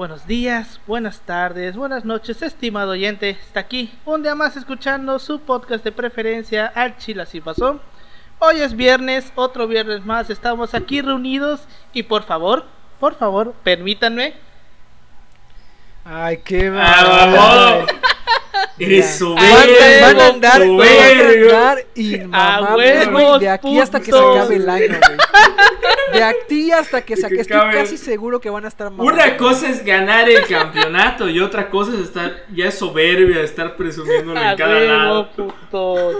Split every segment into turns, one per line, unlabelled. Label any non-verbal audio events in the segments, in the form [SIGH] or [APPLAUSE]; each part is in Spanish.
Buenos días, buenas tardes, buenas noches, estimado oyente. Está aquí un día más escuchando su podcast de preferencia, Al Chila Si Pasó. Hoy es viernes, otro viernes más. Estamos aquí reunidos y por favor, por favor, permítanme.
Ay, qué
Ah. Eres
Van, van a andar, van a andar inmamables, de aquí hasta que se acabe el año, güey. De aquí hasta que se acabe. Estoy casi seguro que van a estar mamables.
Una cosa es ganar el campeonato y otra cosa es estar ya es soberbia, estar presumiéndolo en cada
huevo,
lado.
putos.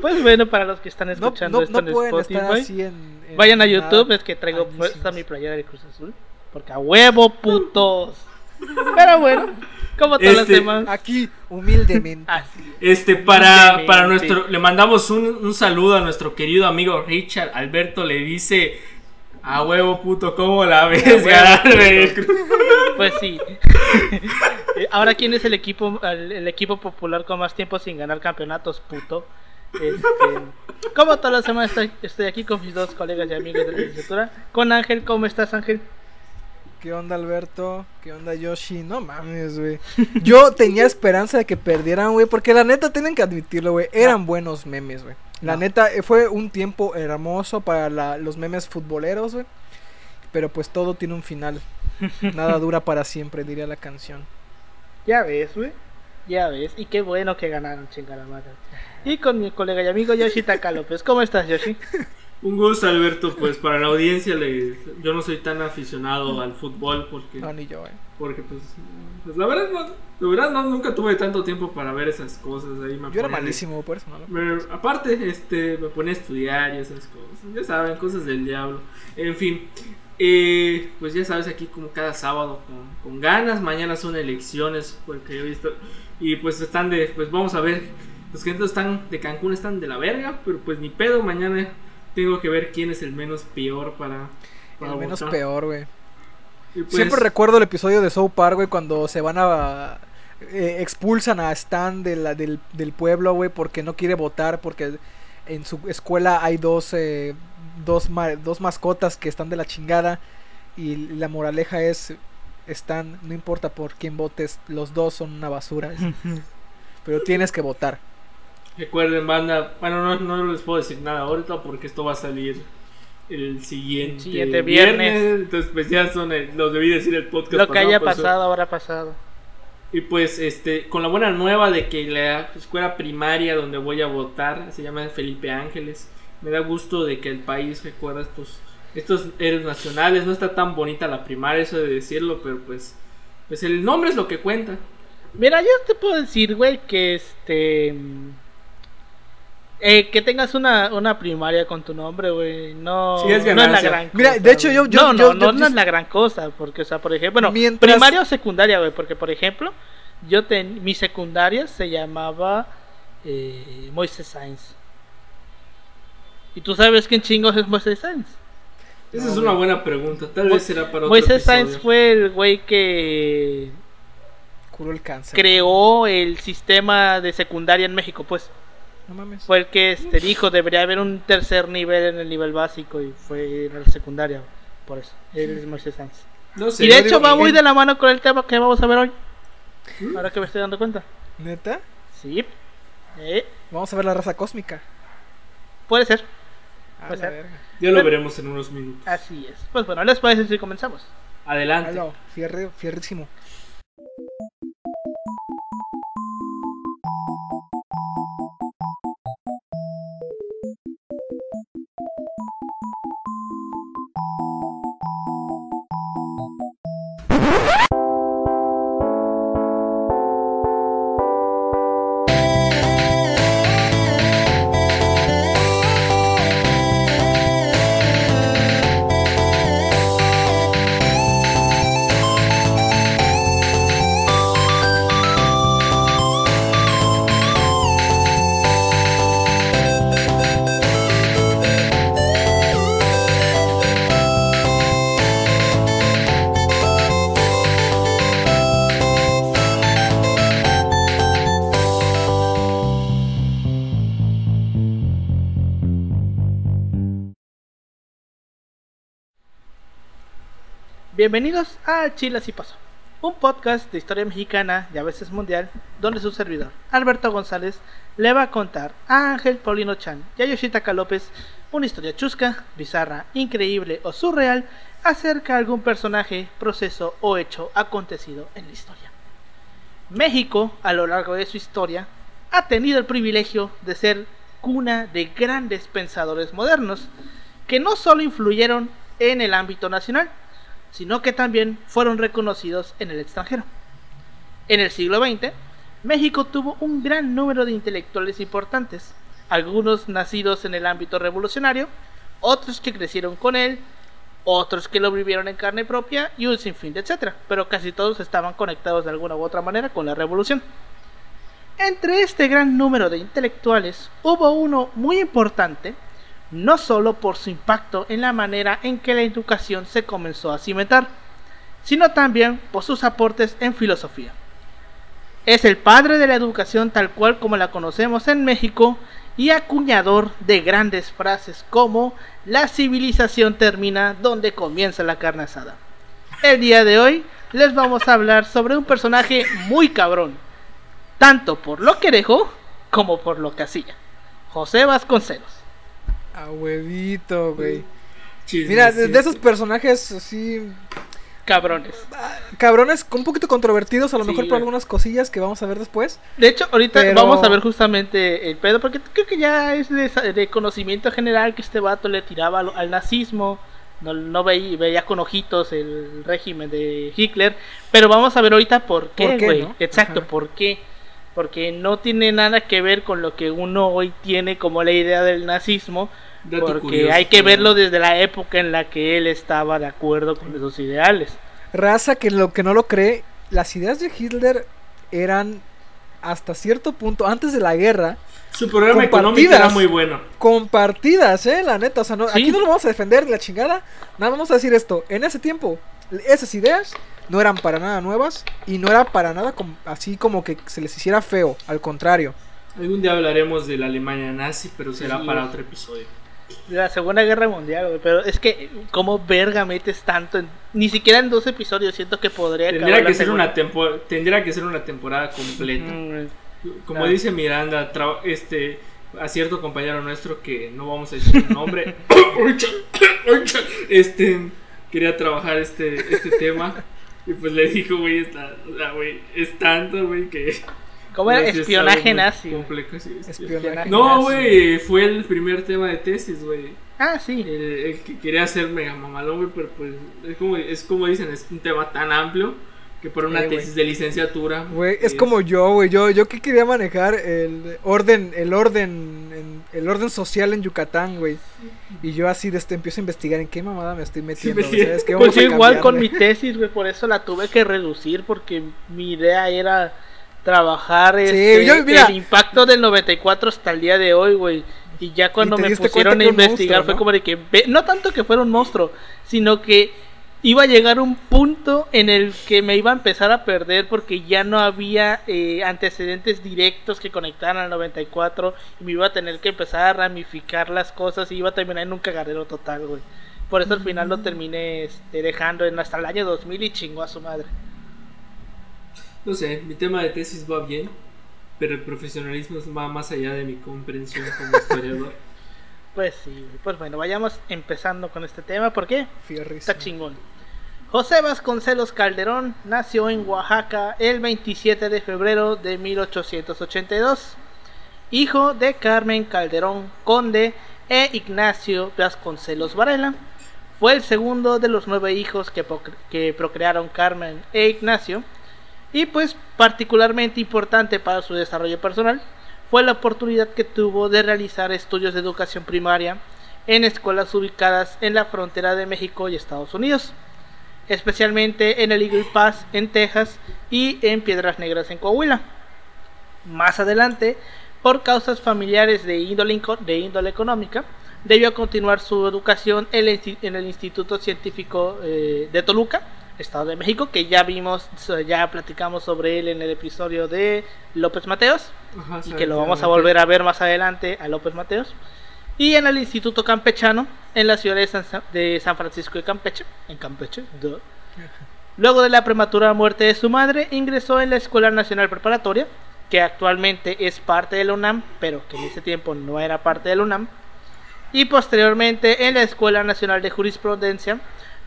Pues bueno, para los que están escuchando
no,
esto
no
en
pueden
Spotify,
estar así en, en
vayan a
nada.
YouTube, es que traigo
Ay, sí,
mi playera de Cruz Azul. Porque a huevo, putos. Pero bueno, como todos los
Este-
demás.
Aquí, humildemente. [LAUGHS]
Así.
Este, para,
Humildemente.
para nuestro, le mandamos un, un saludo a nuestro querido amigo Richard. Alberto le dice, a huevo puto, ¿cómo la ves
huevo,
ganarme el
puto".
Cruz? [LAUGHS]
Pues sí. Eh, Ahora, ¿quién es el equipo el, el equipo popular con más tiempo sin ganar campeonatos, puto? Este, como todas las semanas estoy, estoy aquí con mis dos colegas y amigos de la licenciatura. Con Ángel, ¿cómo estás, Ángel?
¿Qué onda, Alberto? ¿Qué onda, Yoshi? No mames, güey. Yo tenía esperanza de que perdieran, güey, porque la neta tienen que admitirlo, güey. Eran buenos memes, güey. La
No.
neta eh, fue un tiempo hermoso para la- los memes futboleros, güey. Pero pues todo tiene un final. [LAUGHS] Nada dura para siempre, diría la canción.
Ya ves, güey. Ya ves. Y qué bueno que ganaron, chingada madre. Y con mi colega y amigo Yoshi Taka López. ¿Cómo estás, Yoshi? [LAUGHS]
Un gusto, Alberto. Pues para la audiencia, le- yo no soy tan aficionado al fútbol porque,
No, ni yo, eh.
porque pues, pues, la verdad, no, la verdad no, nunca tuve tanto tiempo para ver esas cosas. Ahí me
Yo era malísimo por eso, ¿no?
Pero, aparte, este, me ponía a estudiar y esas cosas. Ya saben, cosas del diablo. En fin, eh, pues ya sabes, aquí como cada sábado con, con ganas. Mañana son elecciones, porque he visto. Y pues están de, pues vamos a ver. Los que están de Cancún están de la verga, pero pues ni pedo. Mañana tengo que ver quién es el menos peor para. para
El menos
votar.
peor, güey.
Pues,
Siempre recuerdo el episodio de South Park, güey, cuando se van a... eh, expulsan a Stan de la- del, del pueblo, güey, porque no quiere votar, porque en su escuela hay dos, eh, dos, ma- dos mascotas que están de la chingada y la moraleja es, Stan, no importa por quién votes, los dos son una basura. [LAUGHS] pero tienes que votar.
Recuerden, banda. Bueno, no, no les puedo decir nada ahorita porque esto va a salir el siguiente,
Siguiente viernes.
Entonces, pues ya son el- los debí decir el podcast.
Lo que
pasado,
haya pasado, habrá pasado.
Y pues, este, con la buena nueva de que la escuela primaria donde voy a votar se llama Felipe Ángeles. Me da gusto de que el país recuerda estos, estos héroes nacionales. No está tan bonita la primaria, eso de decirlo, pero pues, pues el nombre es lo que cuenta.
Mira, yo te puedo decir, güey, que este. Eh, que tengas una, una primaria con tu nombre, güey, no,
Sí, es
no es la gran cosa.
Mira, de hecho, yo- yo-
no, no,
yo-
no,
yo-
no es la gran cosa, porque, o sea, por ejemplo, bueno,
Mientras-
primaria o secundaria, güey, porque, por ejemplo, yo ten, mi secundaria se llamaba eh, Moisés Sainz. ¿Y tú sabes quién chingos es Moisés Sainz?
Esa
No,
es una buena pregunta. Tal
Mo-
vez será para otro
Moisés Sainz fue el güey que
Curó el cáncer.
creó el sistema de secundaria en México, pues.
No mames.
Fue el que este, dijo debería haber un tercer nivel en el nivel básico y fue en la secundaria. Por eso, él es Moisés.
No sé.
Y de hecho
digo-
va muy
en-
de la mano con el tema que vamos a ver hoy. Ahora que me estoy dando cuenta.
¿Neta?
Sí. Eh,
Vamos a ver la raza cósmica.
puede ser.
A la
eh.
verga.
Ya lo veremos en unos minutos.
Así es. Pues bueno, ¿les parece si comenzamos?
Adelante.
Aló, fierre, fierrísimo.
Bienvenidos a Chile Así Pasó. un podcast de historia mexicana y a veces mundial, donde su servidor, Alberto González, le va a contar a Ángel Paulino Chan y a Yoshitaka López una historia chusca, bizarra, increíble o surreal acerca de algún personaje, proceso o hecho acontecido en la historia. México, a lo largo de su historia, ha tenido el privilegio de ser cuna de grandes pensadores modernos, que no solo influyeron en el ámbito nacional, sino que también fueron reconocidos en el extranjero. En el siglo XX, México tuvo un gran número de intelectuales importantes, algunos nacidos en el ámbito revolucionario, otros que crecieron con él, otros que lo vivieron en carne propia y un sinfín de etcétera, pero casi todos estaban conectados de alguna u otra manera con la revolución. Entre este gran número de intelectuales hubo uno muy importante no solo por su impacto en la manera en que la educación se comenzó a cimentar, sino también por sus aportes en filosofía. Es el padre de la educación tal cual como la conocemos en México y acuñador de grandes frases como la civilización termina donde comienza la carne asada. El día de hoy les vamos a hablar sobre un personaje muy cabrón, tanto por lo que dejó como por lo que hacía. José Vasconcelos.
A huevito, güey. Mira, de, esos personajes así.
Cabrones.
Ah, cabrones, un poquito controvertidos, a lo mejor por algunas cosillas que vamos a ver después.
De hecho, ahorita vamos a ver justamente el pedo, porque creo que ya es de, conocimiento general que este vato le tiraba al, nazismo. No, veía, con ojitos el régimen de Hitler. Pero vamos a ver ahorita por qué, güey. Exacto, por qué porque no tiene nada que ver con lo que uno hoy tiene como la idea del nazismo, porque hay que verlo desde la época en la que él estaba de acuerdo con esos ideales.
Raza que lo que no lo cree, las ideas de Hitler eran hasta cierto punto antes de la guerra.
Su programa económico era muy bueno.
Compartidas, eh, la neta. O sea, aquí no lo vamos a defender la chingada. Nada, vamos a decir esto. En ese tiempo, esas ideas no eran para nada nuevas y no era para nada así como que se les hiciera feo, al contrario.
Algún día hablaremos de la Alemania nazi, pero será para otro episodio.
De la Segunda Guerra Mundial, pero es que como verga metes tanto ni siquiera en dos episodios, siento que podría
tendría que ser una tendría que ser una temporada completa. Mm, como dice Miranda, este a cierto compañero nuestro que no vamos a decir su nombre, [LAUGHS] este quería trabajar este este tema y pues le dijo, güey, está, o sea, güey, es tanto, güey, que...
¿Cómo era? Espionaje nazi.
Espionaje no, güey, fue el primer tema de tesis, güey.
Ah, sí.
El, que quería hacer mega mamalón, güey, pero pues es como, es como dicen, es un tema tan amplio que por una tesis de licenciatura.
Güey, es, como yo, güey. Yo, yo que quería manejar el orden, el orden, el orden social en Yucatán, güey. Y yo así de este empiezo a investigar en qué mamada me estoy metiendo. ¿sabes?
¿Qué pues igual con mi tesis, güey. Por eso la tuve que reducir porque mi idea era trabajar este, el impacto del 94 hasta el día de hoy, güey. Y ya cuando me pusieron a investigar fue como de que no tanto que fuera un monstruo, sino que iba a llegar un punto en el que me iba a empezar a perder porque ya no había eh, antecedentes directos que conectaran al 94 y me iba a tener que empezar a ramificar las cosas y iba a terminar en un cagadero total, güey. Por eso al final lo terminé este, dejando en hasta el año 2000 y chingó a su madre.
No sé, mi tema de tesis va bien, pero el profesionalismo va más allá de mi comprensión como historiador. [LAUGHS]
Pues sí, pues bueno, vayamos empezando con este tema porque está chingón. José Vasconcelos Calderón nació en Oaxaca el 27 de febrero de 1882, hijo de Carmen Calderón Conde e Ignacio Vasconcelos Varela. Fue el segundo de los nueve hijos que, que procrearon Carmen e Ignacio y pues particularmente importante para su desarrollo personal fue la oportunidad que tuvo de realizar estudios de educación primaria en escuelas ubicadas en la frontera de México y Estados Unidos, especialmente en el Eagle Pass en Texas y en Piedras Negras en Coahuila. Más adelante, por causas familiares de índole, de índole económica, debió continuar su educación en el, Instituto Científico eh, de Toluca, Estado de México, que ya vimos, ya platicamos sobre él en el episodio de López Mateos, y que lo vamos a volver a ver más adelante a López Mateos. Y en el Instituto Campechano, en la ciudad de San, Francisco de Campeche, en Campeche, Luego de la prematura muerte de su madre, ingresó en la Escuela Nacional Preparatoria, que actualmente es parte de la UNAM, pero que en ese tiempo no era parte de la UNAM, y posteriormente en la Escuela Nacional de Jurisprudencia,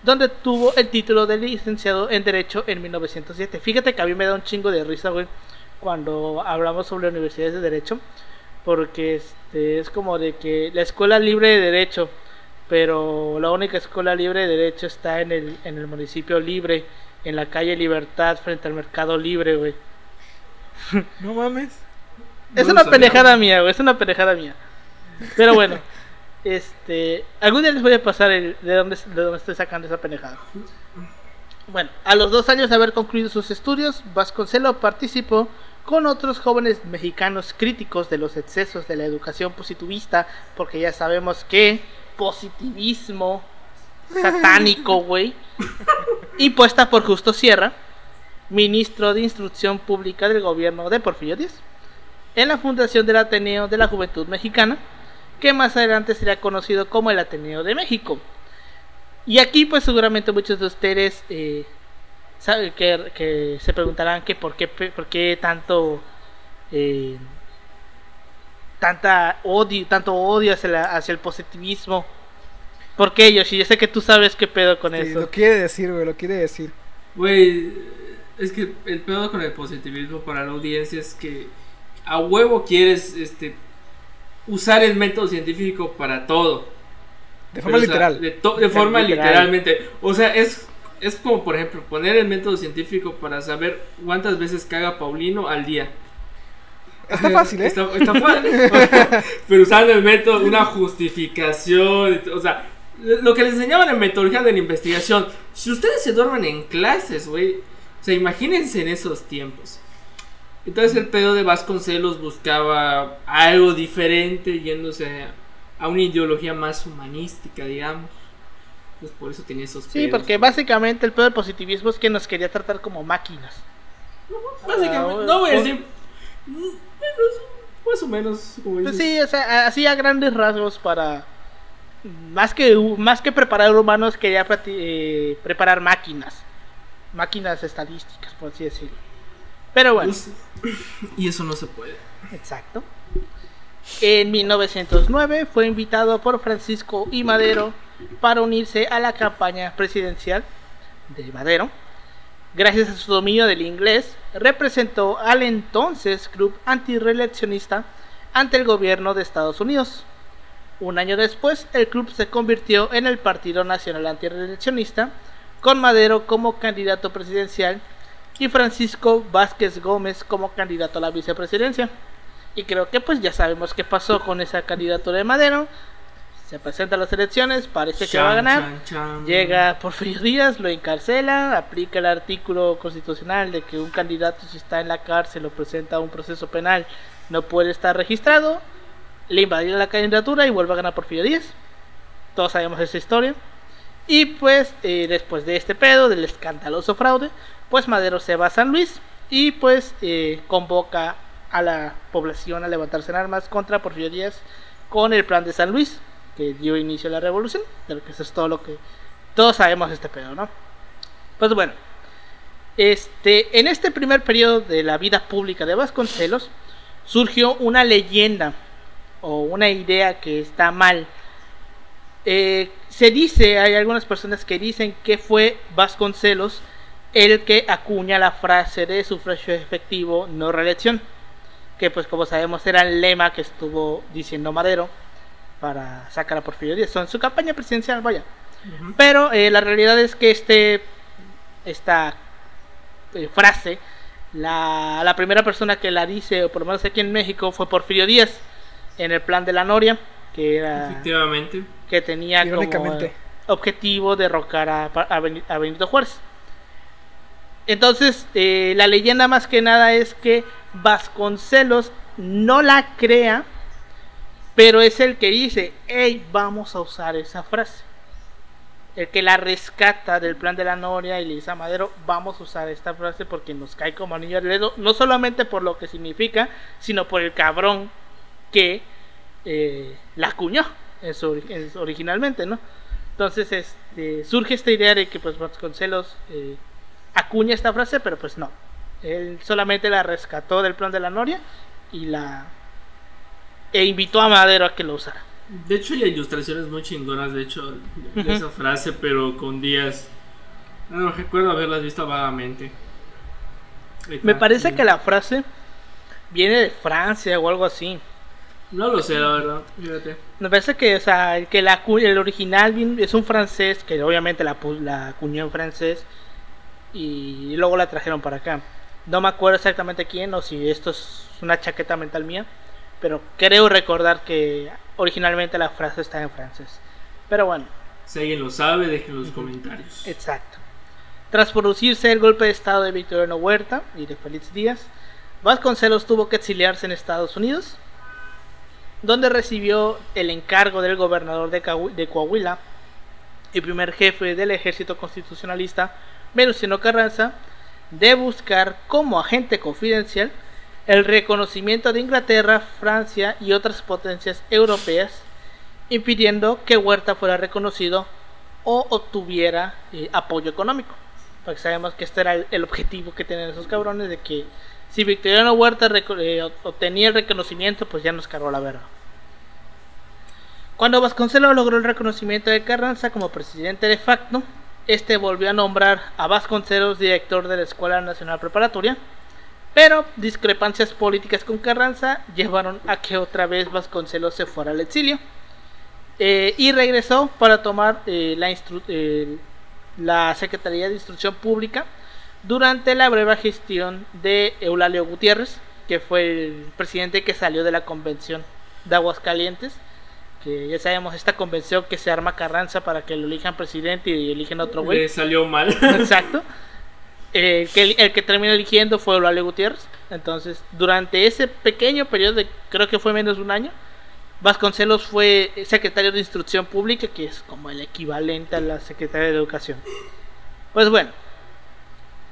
donde tuvo el título de licenciado en Derecho en 1907. Fíjate que a mí me da un chingo de risa, güey, cuando hablamos sobre universidades de Derecho, porque este, es como de que la Escuela Libre de Derecho, pero la única Escuela Libre de Derecho está en el, en el municipio libre, en la calle Libertad, frente al Mercado Libre, güey. [LAUGHS]
No mames.
Es una pendejada mía, güey, es una pendejada mía. Pero bueno, [LAUGHS] este, algún día les voy a pasar el, de dónde de dónde estoy sacando esa pendejada. Bueno, a los dos años de haber concluido sus estudios, Vasconcelo participó con otros jóvenes mexicanos críticos de los excesos de la educación positivista, porque ya sabemos que positivismo satánico, [LAUGHS] güey, impuesta por Justo Sierra, ministro de Instrucción Pública del gobierno de Porfirio Díaz, en la fundación del Ateneo de la Juventud Mexicana, que más adelante sería conocido como el Ateneo de México. Y aquí pues seguramente muchos de ustedes eh, saben que, que se preguntarán que por qué, por qué tanto eh, tanta odio, tanto odio hacia, la- hacia el positivismo. ¿Por qué, Yoshi? Yo sé que tú sabes qué pedo con
Sí,
eso.
lo quiere decir, güey, lo quiere decir.
Güey, es que el pedo con el positivismo para la audiencia es que a huevo quieres este usar el método científico para todo.
De forma
Pero, o sea,
literal.
de, to- de forma
Literal.
literalmente. O sea, es, es como, por ejemplo, poner el método científico para saber cuántas veces caga Paulino al día.
Está fácil, ¿eh?
Está, está fácil. [LAUGHS] Pero usando el método, una justificación. O sea, lo que les enseñaban en metodología de la investigación. Si ustedes se duermen en clases, güey. O sea, imagínense en esos tiempos. Entonces el pedo de Vasconcelos buscaba algo diferente, yéndose a una ideología más humanística, digamos. Pues por eso tenía esos
Sí,
pedos.
porque básicamente el pedo del positivismo es que nos quería tratar como máquinas.
Básicamente,
Ah,
no voy a decir. mm, Menos, más o menos, como
Pues sí, o sea, así a grandes rasgos para más que más que preparar humanos quería eh, preparar máquinas, máquinas estadísticas, por así decirlo. Pero bueno,
Pues, [CLEARS THROAT] y eso no se puede.
exacto. En 1909 fue invitado por Francisco y Madero para unirse a la campaña presidencial de Madero. Gracias a su dominio del inglés, representó al entonces club antireeleccionista ante el gobierno de Estados Unidos. Un año después, el club se convirtió en el Partido Nacional Antireeleccionista, con Madero como candidato presidencial y Francisco Vázquez Gómez como candidato a la vicepresidencia. Y creo que pues ya sabemos qué pasó con esa candidatura de Madero. Se presenta a las elecciones, parece que va a ganar.
chan, chan.
Llega Porfirio Díaz, lo encarcela, aplica el artículo constitucional de que un candidato si está en la cárcel o presenta un proceso penal no puede estar registrado, le invalida la candidatura y vuelve a ganar Porfirio Díaz. Todos sabemos esa historia. Y pues eh, después de este pedo, del escandaloso fraude, pues Madero se va a San Luis y pues eh, convoca a la población a levantarse en armas contra Porfirio Díaz con el plan de San Luis que dio inicio a la revolución, pero que eso es todo lo que todos sabemos de este pedo, ¿no? Pues bueno, este, en este primer periodo de la vida pública de Vasconcelos surgió una leyenda o una idea que está mal. Eh, se dice, hay algunas personas que dicen que fue Vasconcelos el que acuña la frase de sufragio efectivo, no reelección, que pues como sabemos era el lema que estuvo diciendo Madero para sacar a Porfirio Díaz, en su campaña presidencial, vaya. Pero eh, la realidad es que este esta eh, frase, la, la primera persona que la dice, o por lo menos aquí en México, fue Porfirio Díaz, en el plan de la Noria, que era
Efectivamente.
que tenía como eh, objetivo derrocar a, a Benito Juárez. Entonces, eh, la leyenda más que nada es que Vasconcelos no la crea, pero es el que dice, hey, vamos a usar esa frase. El que la rescata del plan de la Noria y le dice a Madero, vamos a usar esta frase porque nos cae como anillo al dedo, no solamente por lo que significa, sino por el cabrón que eh, la acuñó originalmente, ¿no? Entonces este, surge esta idea de que pues Vasconcelos eh, acuña esta frase, pero pues no. Él solamente la rescató del plan de la Noria y la e invitó a Madero a que lo usara.
De hecho, hay ilustraciones muy chingonas, de hecho, de esa frase, pero con días. No recuerdo haberlas visto vagamente.
Me parece que la frase viene de Francia o algo así.
No lo sé, la verdad. Fíjate.
Me parece que, o sea, que la, el original es un francés, que obviamente la, la acuñó en francés y luego la trajeron para acá. No me acuerdo exactamente quién o si esto es una chaqueta mental mía, pero creo recordar que originalmente la frase está en francés. Pero bueno.
Si alguien lo sabe, dejen en los comentarios.
Exacto. Tras producirse el golpe de estado de Victoriano Huerta y de Félix Díaz, Vasconcelos tuvo que exiliarse en Estados Unidos donde recibió el encargo del gobernador de, Coahuila y primer jefe del ejército constitucionalista, Venustiano Carranza, de buscar como agente confidencial el reconocimiento de Inglaterra, Francia y otras potencias europeas, impidiendo que Huerta fuera reconocido o obtuviera eh, apoyo económico. Porque sabemos que este era el, objetivo que tenían esos cabrones de que si Victoriano Huerta eh, obtenía el reconocimiento, pues ya nos cargó la verga. Cuando Vasconcelos logró el reconocimiento de Carranza como presidente de facto, este volvió a nombrar a Vasconcelos director de la Escuela Nacional Preparatoria, pero discrepancias políticas con Carranza llevaron a que otra vez Vasconcelos se fuera al exilio eh, y regresó para tomar eh, la, eh, la Secretaría de Instrucción Pública durante la breve gestión de Eulalio Gutiérrez, que fue el presidente que salió de la convención de Aguascalientes, que ya sabemos esta convención que se arma Carranza para que lo elijan presidente y eligen otro güey.
Le salió mal. [LAUGHS]
Exacto. Eh, el, que termina eligiendo fue Eulalio Gutiérrez. Entonces, durante ese pequeño periodo creo que fue menos de un año, Vasconcelos fue secretario de Instrucción Pública, que es como el equivalente a la secretaria de Educación. Pues bueno,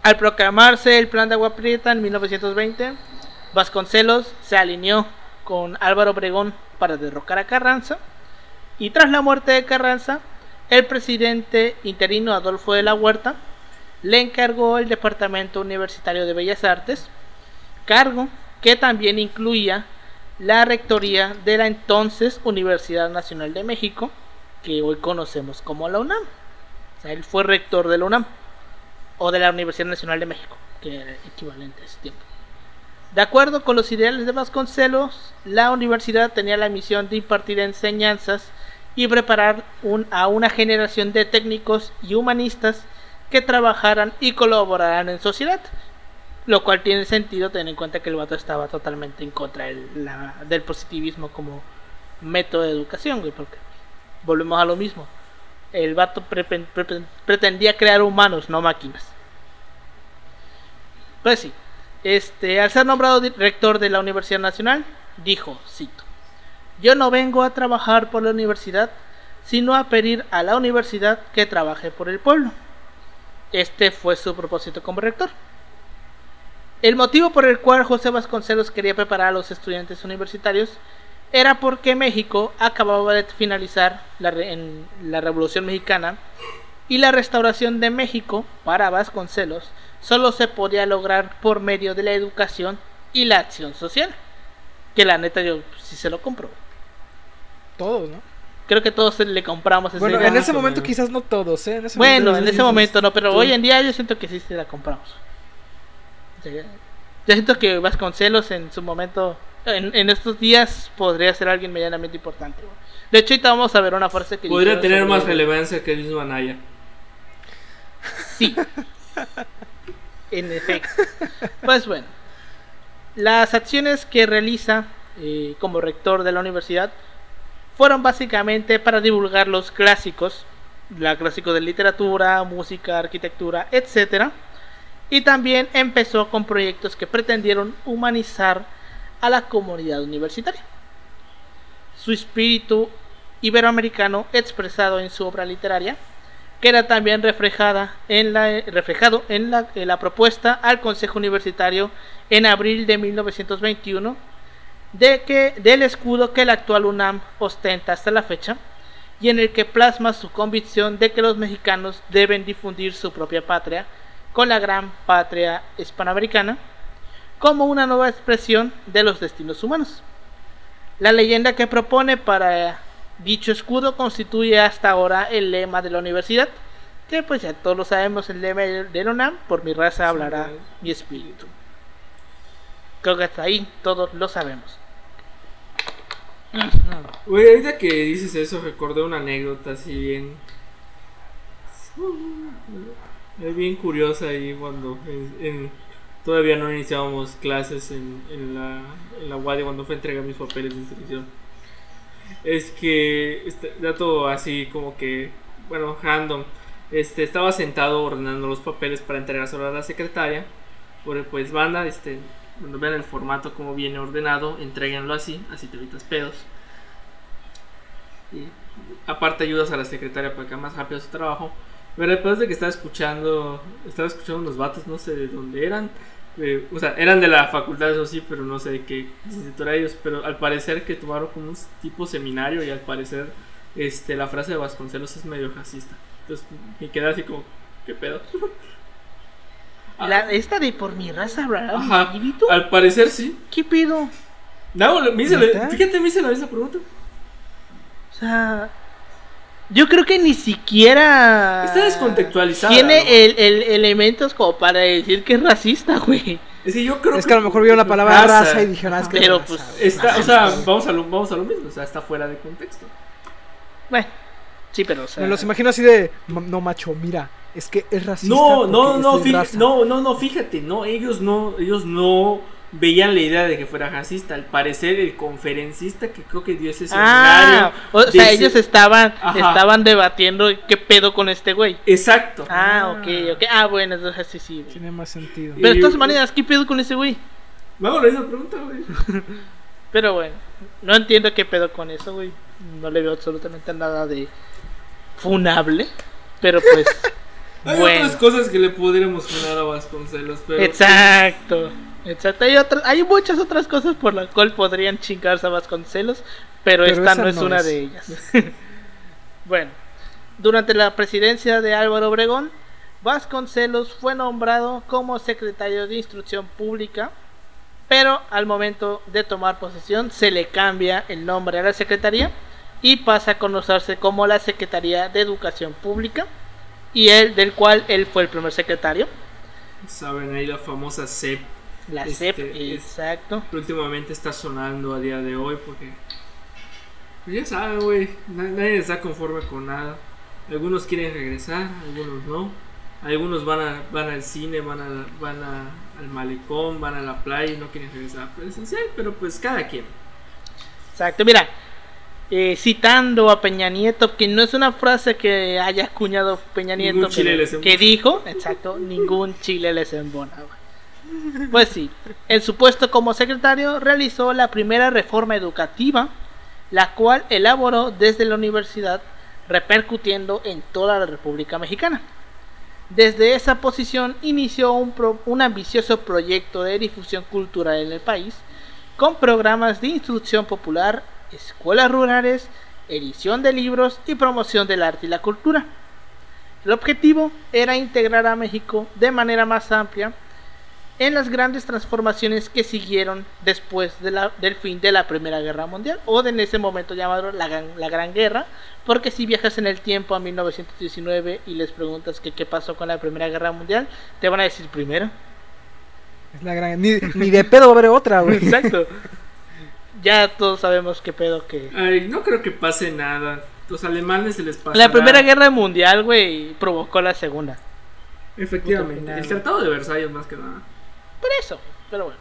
al proclamarse el Plan de Agua Prieta en 1920, Vasconcelos se alineó con Álvaro Obregón para derrocar a Carranza y tras la muerte de Carranza, el presidente interino Adolfo de la Huerta le encargó el Departamento Universitario de Bellas Artes, cargo que también incluía la rectoría de la entonces Universidad Nacional de México, que hoy conocemos como la UNAM. O sea, él fue rector de la UNAM o de la Universidad Nacional de México, que era equivalente a ese tiempo. De acuerdo con los ideales de Vasconcelos, la universidad tenía la misión de impartir enseñanzas y preparar a una generación de técnicos y humanistas que trabajaran y colaboraran en sociedad. Lo cual tiene sentido teniendo en cuenta que el vato estaba totalmente en contra del, positivismo como método de educación, porque volvemos a lo mismo. El vato pretendía crear humanos, no máquinas. Pues sí, este, al ser nombrado rector de la Universidad Nacional, dijo, cito, yo no vengo a trabajar por la universidad, sino a pedir a la universidad que trabaje por el pueblo. Este fue su propósito como rector. El motivo por el cual José Vasconcelos quería preparar a los estudiantes universitarios era porque México acababa de finalizar la, Revolución Mexicana y la restauración de México para Vasconcelos solo se podía lograr por medio de la educación y la acción social. Que la neta yo sí se lo compro.
Todos, ¿no?
Creo que todos le compramos
Bueno, en ese momento quizás no todos, ¿eh?
bueno, en ese momento no, pero hoy en día yo siento que sí se la compramos. yo siento que Vasconcelos en su momento, en, estos días, podría ser alguien medianamente importante. De hecho, ahorita vamos a ver una fuerza que...
Podría tener más relevancia que el mismo Anaya.
Sí. [LAUGHS] en efecto. Pues bueno, las acciones que realiza eh, como rector de la universidad fueron básicamente para divulgar los clásicos, la clásicos de literatura, música, arquitectura, etc. Y también empezó con proyectos que pretendieron humanizar a la comunidad universitaria. Su espíritu iberoamericano expresado en su obra literaria queda también reflejada en la, reflejado en la, la, propuesta al Consejo Universitario en abril de 1921 de que, del escudo que el actual UNAM ostenta hasta la fecha y en el que plasma su convicción de que los mexicanos deben difundir su propia patria con la gran patria hispanoamericana como una nueva expresión de los destinos humanos. La leyenda que propone para dicho escudo constituye hasta ahora el lema de la universidad, que pues ya todos lo sabemos, el lema de la UNAM, por mi raza hablará mi espíritu. Creo que hasta ahí todos lo sabemos.
Güey, ahorita que dices eso, recordé una anécdota así bien. Es bien curiosa ahí cuando en- todavía no iniciábamos clases en, en la, en la cuando fue a entregar mis papeles de inscripción. Es que, este, dato así como que, bueno, random. Este, estaba sentado ordenando los papeles para entregárselo a la secretaria. Porque pues banda, este, cuando vean el formato como viene ordenado, entréguenlo así, así te evitas pedos. Y aparte ayudas a la secretaria para que haga más rápido su trabajo. Pero después de que estaba escuchando, estaba escuchando unos vatos, no sé de dónde eran. eh, o sea, eran de la facultad, eso sí, pero no sé de qué era ellos. Pero al parecer que tomaron como un tipo seminario y al parecer este, la frase de Vasconcelos es medio racista. Entonces me quedé así como, ¿qué pedo? [LAUGHS]
La, esta de por mi raza mi
Ajá, al parecer sí.
¿Qué pido?
No, me hice la-
¿Neta?
fíjate, me hice la misma pregunta.
O sea, yo creo que ni siquiera
Está descontextualizada.
tiene
¿no?
el, el- elementos como para decir que es racista, güey.
Es que yo creo
Es que a lo mejor vieron la palabra raza y dijeron, ah, es que
Pero,
raza,
pues.
Está, o sea, vamos a, lo, vamos a lo mismo, o sea, está fuera de contexto.
Bueno, sí, pero o sea,
Me los imagino así de, "Ma- no macho, mira, es que es racista.
No, no,
porque
no,
es de
fíjate,
raza".
no, no, no, fíjate, no, ellos no, ellos no veían la idea de que fuera racista. Al parecer, el conferencista que creo que dio ese
Ah,
seminario.
o sea, ellos estaban
Ajá.
estaban debatiendo qué pedo con este güey.
Exacto.
Ah, ok, ok. Ah, bueno, entonces sí, sí. güey.
Tiene más sentido.
Pero de todas maneras, ¿qué pedo con ese güey?
Me hago la misma pregunta, güey. [LAUGHS]
Pero bueno, no entiendo qué pedo con eso, güey. No le veo absolutamente nada de funable. Pero pues, [LAUGHS]
Hay
bueno.
otras cosas que le podríamos poner a Vasconcelos, pero.
Exacto. Exacto. Hay, otras, hay muchas otras cosas por las cuales podrían chingarse a Vasconcelos, pero,
Pero
esta no es
no
una
es.
de ellas. [LAUGHS] bueno, durante la presidencia de Álvaro Obregón, Vasconcelos fue nombrado como secretario de Instrucción Pública, pero al momento de tomar posesión se le cambia el nombre a la secretaría y pasa a conocerse como la Secretaría de Educación Pública y él del cual él fue el primer secretario.
Saben ahí la famosa CEP.
La
Este,
CEP,
es-
exacto.
que últimamente está sonando a día de hoy porque. Pues ya saben, güey. na- Nadie está conforme con nada. Algunos quieren regresar, algunos no. Algunos van, a, van al cine, van, a, van a- al malecón, van a la playa y no quieren regresar a presencial, pero pues cada quien.
Exacto, mira, eh, citando a Peña Nieto, que no es una frase que haya acuñado Peña Nieto,
embona.
que dijo, exacto, ningún chile les embona. Pues sí, en su puesto como secretario realizó la primera reforma educativa, la cual elaboró desde la universidad, repercutiendo en toda la República Mexicana. Desde esa posición inició un, ambicioso proyecto de difusión cultural en el país, con programas de instrucción popular, escuelas rurales, edición de libros y promoción del arte y la cultura. El objetivo era integrar a México de manera más amplia en las grandes transformaciones que siguieron después de la- del fin de la Primera Guerra Mundial, o de en ese momento llamado la, Gran- la Gran Guerra, porque si viajas en el tiempo a 1919 y les preguntas que qué pasó con la Primera Guerra Mundial, te van a decir primero.
Es la gran... ni, ni de pedo va a haber otra, güey. [LAUGHS]
Exacto. Ya todos sabemos qué pedo que...
Ay, no creo que pase nada. Los alemanes se les pasa.
La Primera Guerra Mundial, güey, provocó la Segunda.
Efectivamente. El. Tratado de Versalles, más que nada.
Por eso, pero bueno.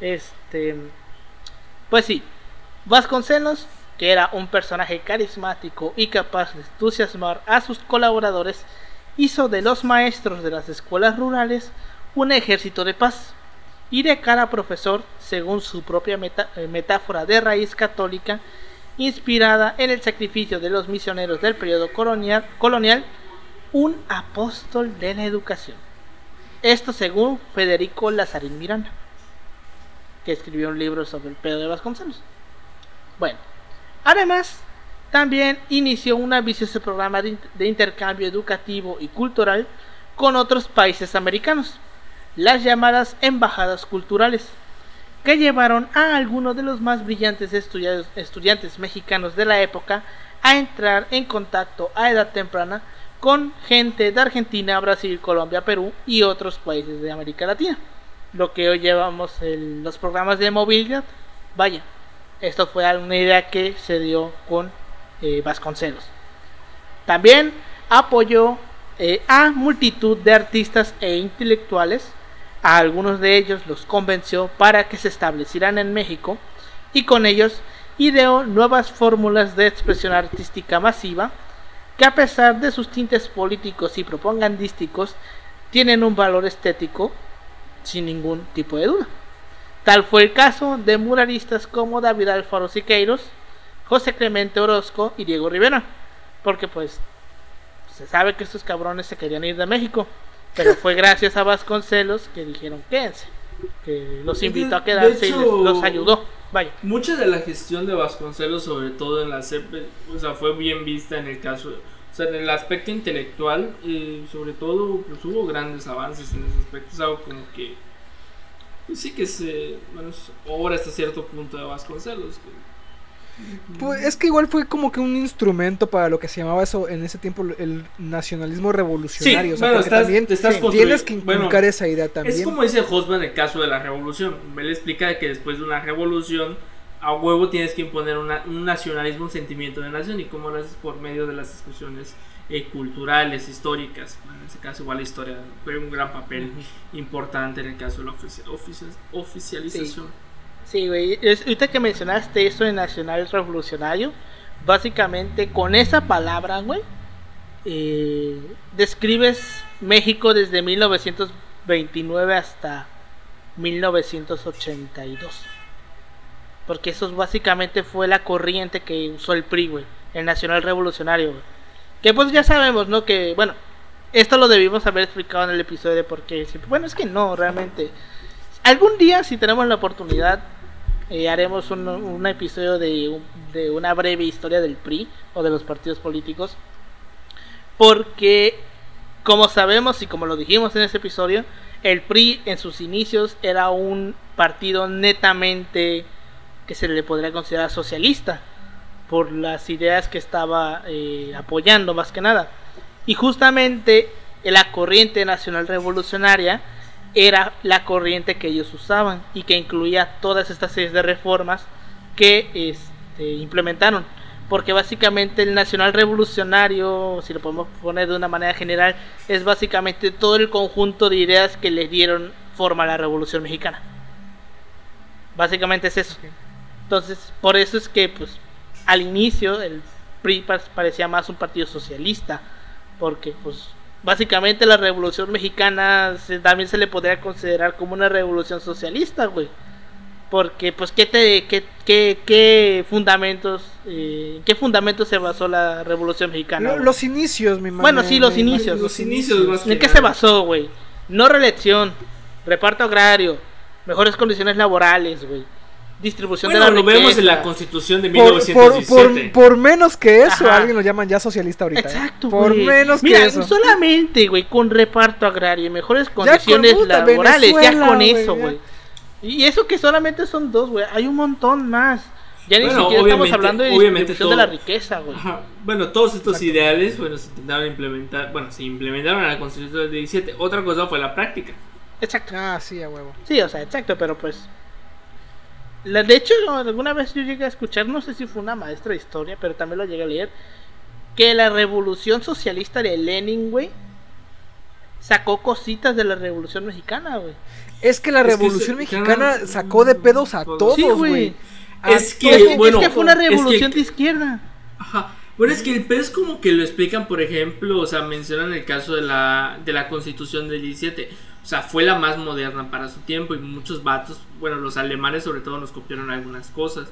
Este. Pues sí. Vasconcelos, que era un personaje carismático y capaz de entusiasmar a sus colaboradores, hizo de los maestros de las escuelas rurales un ejército de paz. Y de cara profesor, según su propia meta- eh, metáfora de raíz católica, inspirada en el sacrificio de los misioneros del periodo colonial un apóstol de la educación. Esto según Federico Lazarín Miranda, que escribió un libro sobre el pedo de Vasconcelos. Bueno, además, también inició un ambicioso programa de, de intercambio educativo y cultural con otros países americanos, las llamadas embajadas culturales, que llevaron a algunos de los más brillantes estudiantes mexicanos de la época a entrar en contacto a edad temprana con gente de Argentina, Brasil, Colombia, Perú y otros países de América Latina. Lo que hoy llevamos en los programas de movilidad. Vaya, esto fue una idea que se dio con eh, Vasconcelos. También apoyó eh, a multitud de artistas e intelectuales. A algunos de ellos los convenció para que se establecieran en México y con ellos ideó nuevas fórmulas de expresión artística masiva que a pesar de sus tintes políticos y propagandísticos tienen un valor estético sin ningún tipo de duda. Tal fue el caso de muralistas como David Alfaro Siqueiros, José Clemente Orozco y Diego Rivera, porque pues se sabe que estos cabrones se querían ir de México, pero fue gracias a Vasconcelos que dijeron quédense, que los invitó a quedarse y los ayudó. Vaya.
Mucha de la gestión de Vasconcelos, sobre todo en la CEP, o sea, fue bien vista en el caso, o sea, en el aspecto intelectual, y sobre todo, pues hubo grandes avances en ese aspecto, es algo como que, pues sí que se, bueno, obra hasta cierto punto de Vasconcelos.
Pues es que igual fue como que un instrumento para lo que se llamaba eso en ese tiempo el nacionalismo revolucionario. o sea, también tienes que inculcar esa idea también.
Es como dice Hosman en el caso de la revolución. Él explica que después de una revolución, a huevo tienes que imponer un nacionalismo, un sentimiento de nación y cómo lo haces por medio de las expresiones eh, culturales, históricas. en ese caso, igual la historia fue un gran papel importante en el caso de la oficialización.
Sí, güey. ahorita que mencionaste eso de Nacional Revolucionario, básicamente con esa palabra, güey, eh, describes México desde 1929 hasta 1982. Porque eso básicamente fue la corriente que usó el PRI, güey. El Nacional Revolucionario, güey. Que pues ya sabemos, ¿no? Que, bueno, esto lo debimos haber explicado en el episodio de por qué. Bueno, es que no, realmente. Algún día, si tenemos la oportunidad, haremos un, episodio de, de, una breve historia del PRI o de los partidos políticos. Porque, como sabemos y como lo dijimos en ese episodio, el PRI en sus inicios era un partido netamente que se le podría considerar socialista por las ideas que estaba eh, apoyando más que nada. Y justamente la corriente nacional revolucionaria era la corriente que ellos usaban y que incluía todas estas series de reformas que este, implementaron. Porque básicamente el nacional revolucionario, si lo podemos poner de una manera general, es básicamente todo el conjunto de ideas que le dieron forma a la revolución mexicana. Básicamente es eso. Entonces, por eso es que pues al inicio el PRI parecía más un partido socialista, porque pues básicamente la revolución mexicana también se le podría considerar como una revolución socialista, güey. Porque, pues, ¿qué, te, qué, qué, qué fundamentos, eh, qué fundamentos se basó la revolución mexicana?
los inicios, mi
Bueno, sí, los inicios.
Los inicios,
¿En qué se basó, güey? No reelección, reparto agrario, mejores condiciones laborales, güey distribución de la
lo vemos en la constitución de 1917.
Por, menos que eso, alguien lo llaman ya socialista ahorita. ¿eh? Exacto, Por menos que eso.
solamente, güey, con reparto agrario y mejores condiciones laborales, ya con eso, güey. Y eso que solamente son dos, güey. Hay un montón más. Ya ni siquiera estamos hablando de distribución de la riqueza, güey.
Bueno, todos estos ideales, bueno, se intentaron implementar, bueno, se implementaron en la Constitución del 17. Otra cosa fue la práctica.
Exacto.
Ah, sí, a huevo.
Sí, o sea, exacto, pero pues de hecho, alguna vez yo llegué a escuchar, no sé si fue una maestra de historia, pero también lo llegué a leer, que la revolución socialista de Lenin, güey, sacó cositas de la revolución mexicana, güey.
Es que la revolución mexicana sacó de pedos a todos, güey.
Es que, bueno, es que fue una revolución de izquierda.
Ajá. Bueno, es que el pedo es como que lo explican, por ejemplo, o sea, mencionan el caso de la, de la constitución del 17 o sea, fue la más moderna para su tiempo y muchos vatos, bueno, los alemanes sobre todo nos copiaron algunas cosas.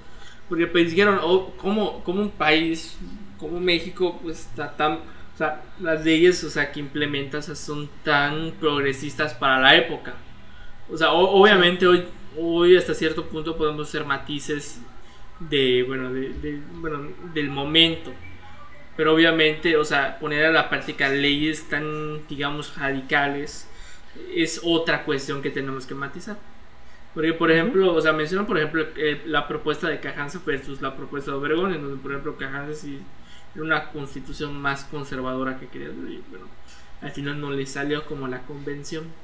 Porque pues dijeron, oh, ¿cómo, un país como México pues está tan... O sea, las leyes o sea, que implementas son tan progresistas para la época. O sea, obviamente hoy, hoy hasta cierto punto podemos hacer matices de, bueno, de, bueno, del momento. Pero obviamente, o sea, poner a la práctica leyes tan, digamos, radicales es otra cuestión que tenemos que matizar. Porque, por ejemplo, o sea, mencionan, por ejemplo, eh, la propuesta de Cajanza versus la propuesta de Obregón, en donde, por ejemplo, Cajanza sí era una constitución más conservadora que quería. Y, bueno, al final no le salió como la convención.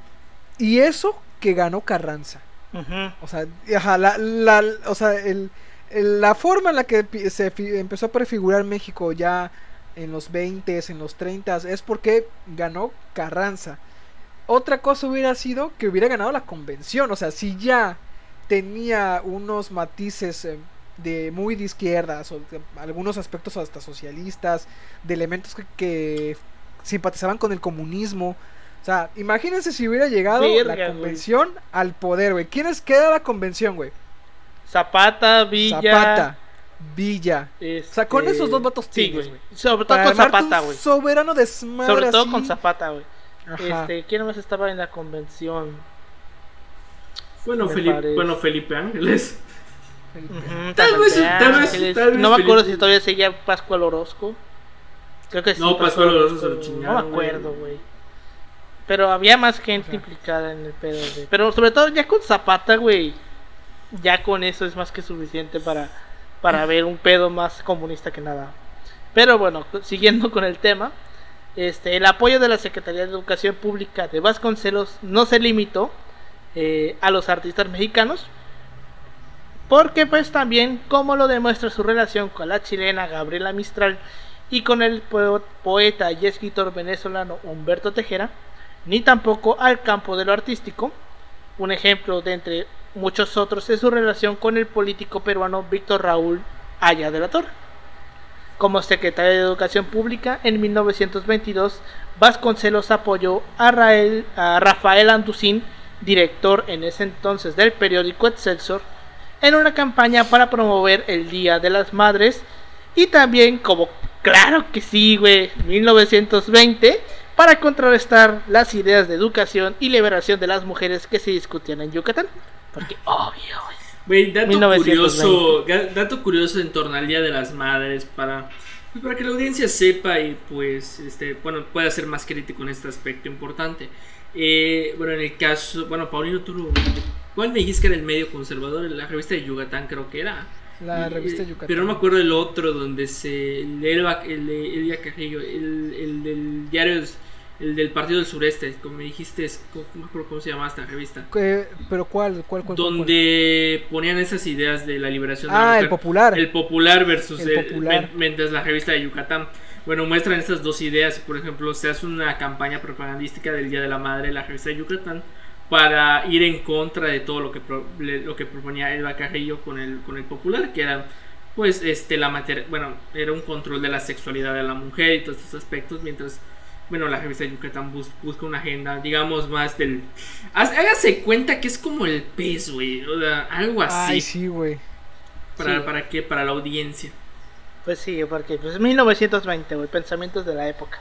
Y eso que ganó Carranza.
Ujú.
O sea, ajá, la, la, o sea el, el- la forma en la que se empezó a prefigurar México ya en los 20 en los 30 es porque ganó Carranza. Otra cosa hubiera sido que hubiera ganado la convención. O sea, si ya tenía unos matices eh, de muy de izquierdas o de algunos aspectos hasta socialistas, de elementos que, que simpatizaban con el comunismo. O sea, imagínense si hubiera llegado
Verga,
la convención al poder, güey. ¿Quiénes queda la convención, güey?
Zapata, Villa.
Zapata, Villa.
este,
O sea, con esos dos vatos
Sí,
tienes,
güey. Sobre todo
Para
con Zapata, güey.
Soberano desmadre
Sobre todo
así.
con Zapata, güey.
Ajá.
Este, ¿quién más estaba en la convención?
Bueno, Felipe,
parece.
bueno, Felipe Ángeles. Tal vez- tal vez-
Ángeles.
tal vez
No me acuerdo
Felipe-
si todavía seguía Pascual Orozco. Creo que sí.
No, Pascual Orozco se lo chingaron,
No me acuerdo,
güey.
güey. Pero había más gente
Ajá.
implicada en el pedo, güey. Pero sobre todo ya con Zapata, güey. Ya con eso es más que suficiente para, para ver un pedo más comunista que nada. Pero bueno, siguiendo con el tema. Este, el apoyo de la Secretaría de Educación Pública de Vasconcelos no se limitó eh, a los artistas mexicanos, porque pues también, como lo demuestra su relación con la chilena Gabriela Mistral y con el po- poeta y escritor venezolano Humberto Tejera, ni tampoco al campo de lo artístico. Un ejemplo de entre muchos otros es su relación con el político peruano Víctor Raúl Aya de la Torre. Como secretario de Educación Pública en 1922, Vasconcelos apoyó a, Rael- a Rafael Anducín, director en ese entonces del periódico Excelsior, en una campaña para promover el Día de las Madres y también como claro que sí, güey, 1920 para contrarrestar las ideas de educación y liberación de las mujeres que se discutían en Yucatán. Porque obvio, güey.
Dato
1920.
curioso, dato curioso en torno al Día de las Madres para, pues, para que la audiencia sepa y pues este, bueno, pueda ser más crítico en este aspecto importante. Eh, bueno, en el caso, bueno, Paulino, tú, ¿cuál me dijiste que era el medio conservador? La revista de Yucatán creo que era.
La revista
eh,
Yucatán.
Pero no me acuerdo del otro donde se. El de Elba, el de Elia Carrillo, el, el del diario, el del Partido del Sureste, como me dijiste, es- ¿cómo, no me acuerdo cómo se llama esta revista.
¿Qué- ¿Pero cuál? ¿Cuál? cuál, cuál,
Donde ponían esas ideas de la liberación
cuál?
de la
Ah,
mujer.
el popular.
El popular versus
El
el,
popular.
mientras la revista de Yucatán. Bueno, muestran estas dos ideas. Por ejemplo, se hace una campaña propagandística del Día de la Madre, la revista de Yucatán, para ir en contra de todo lo que, pro- lo que proponía Elba Carrillo con el, con el popular, que era, pues, este, la materia, bueno, era un control de la sexualidad de la mujer y todos estos aspectos, mientras, bueno, la revista de Yucatán bus- busca una agenda, digamos, más del... Hágase cuenta que es como el pez, güey, o sea, algo así.
Ay, sí, güey.
¿Para,
Sí.
¿Para qué? Para la audiencia.
Pues sí, porque pues es 1920, güey, pensamientos de la época.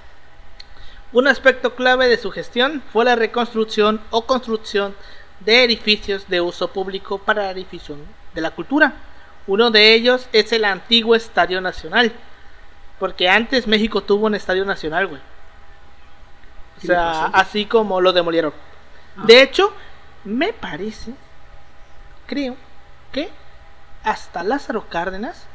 Un aspecto clave de su gestión fue la reconstrucción o construcción de edificios de uso público para la difusión de la cultura. Uno de ellos es el antiguo Estadio Nacional, porque antes México tuvo un Estadio Nacional, güey. O
¿Qué le
sea,
pasó?
así como lo demolieron.
Ah.
De hecho, me parece, creo, que hasta Lázaro Cárdenas,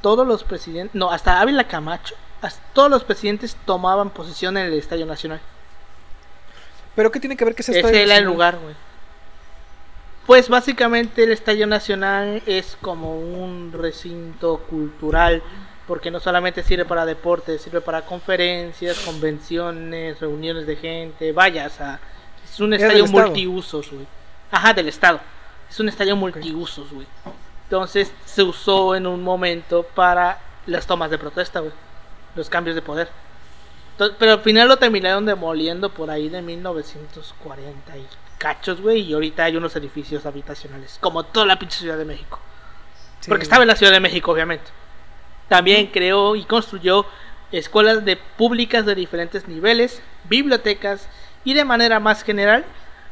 todos los presidentes, no, hasta Ávila Camacho, hasta todos los presidentes tomaban posesión en el Estadio Nacional.
¿Pero qué tiene que ver que ese
Ese
estadio
era el lugar, güey. Pues básicamente el Estadio Nacional es como un recinto cultural, porque no solamente sirve para deportes, sirve para conferencias, convenciones, reuniones de gente, vaya, o sea, es un estadio
Estado.
multiusos, güey. Ajá, del Estado. Es un estadio multiusos, güey. Entonces se usó en un momento para las tomas de protesta, güey. Los cambios de poder. Entonces, pero al final lo terminaron demoliendo por ahí de 1940 y cachos, güey. Y ahorita hay unos edificios habitacionales, como toda la pinche Ciudad de México.
Sí,
Porque estaba en la Ciudad de México, obviamente. También creó y construyó escuelas de públicas de diferentes niveles, bibliotecas y de manera más general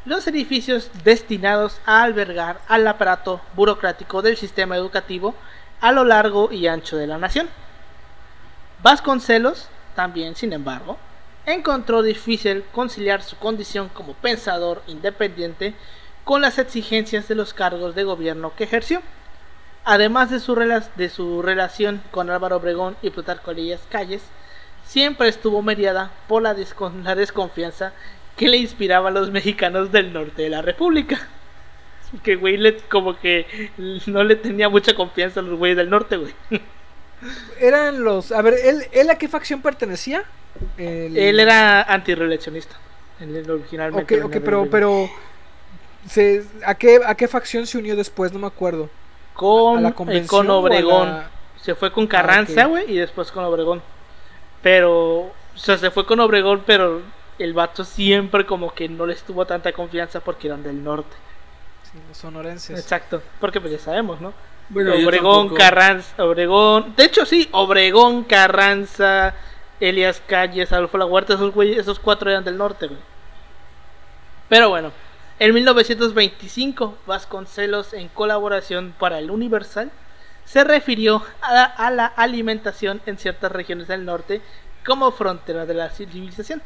los edificios destinados a albergar al aparato burocrático del sistema educativo a lo largo y ancho de la nación. Vasconcelos, también sin embargo, encontró difícil conciliar su condición como pensador independiente con las exigencias de los cargos de gobierno que ejerció. Además de su, de su relación con Álvaro Obregón y Plutarco Elías Calles, siempre estuvo mediada por la, la desconfianza que le inspiraba a los mexicanos del norte de la República. Que güey le, como que no le tenía mucha confianza a los güeyes del norte, güey.
Eran los... A ver, ¿él, ¿él a qué facción pertenecía?
El... Él era antireeleccionista. Originalmente.
Ok, ok, pero... pero se, ¿a, qué, ¿A qué facción se unió después? No me acuerdo.
Con, eh, con Obregón. Se fue con Carranza, ah, güey, y después con Obregón. Pero, o sea, se fue con Obregón, pero el vato siempre como que no les tuvo tanta confianza porque eran del norte.
Sí, los sonorenses.
Exacto, porque pues ya sabemos, ¿no? Bueno, Obregón, Carranza, Obregón. De hecho, sí, Obregón, Carranza, Elias Calles, Adolfo La Huerta, esos güeyes, esos cuatro eran del norte, güey. Pero bueno, en 1925, Vasconcelos, en colaboración para el Universal, se refirió a la, alimentación en ciertas regiones del norte como frontera de la civilización.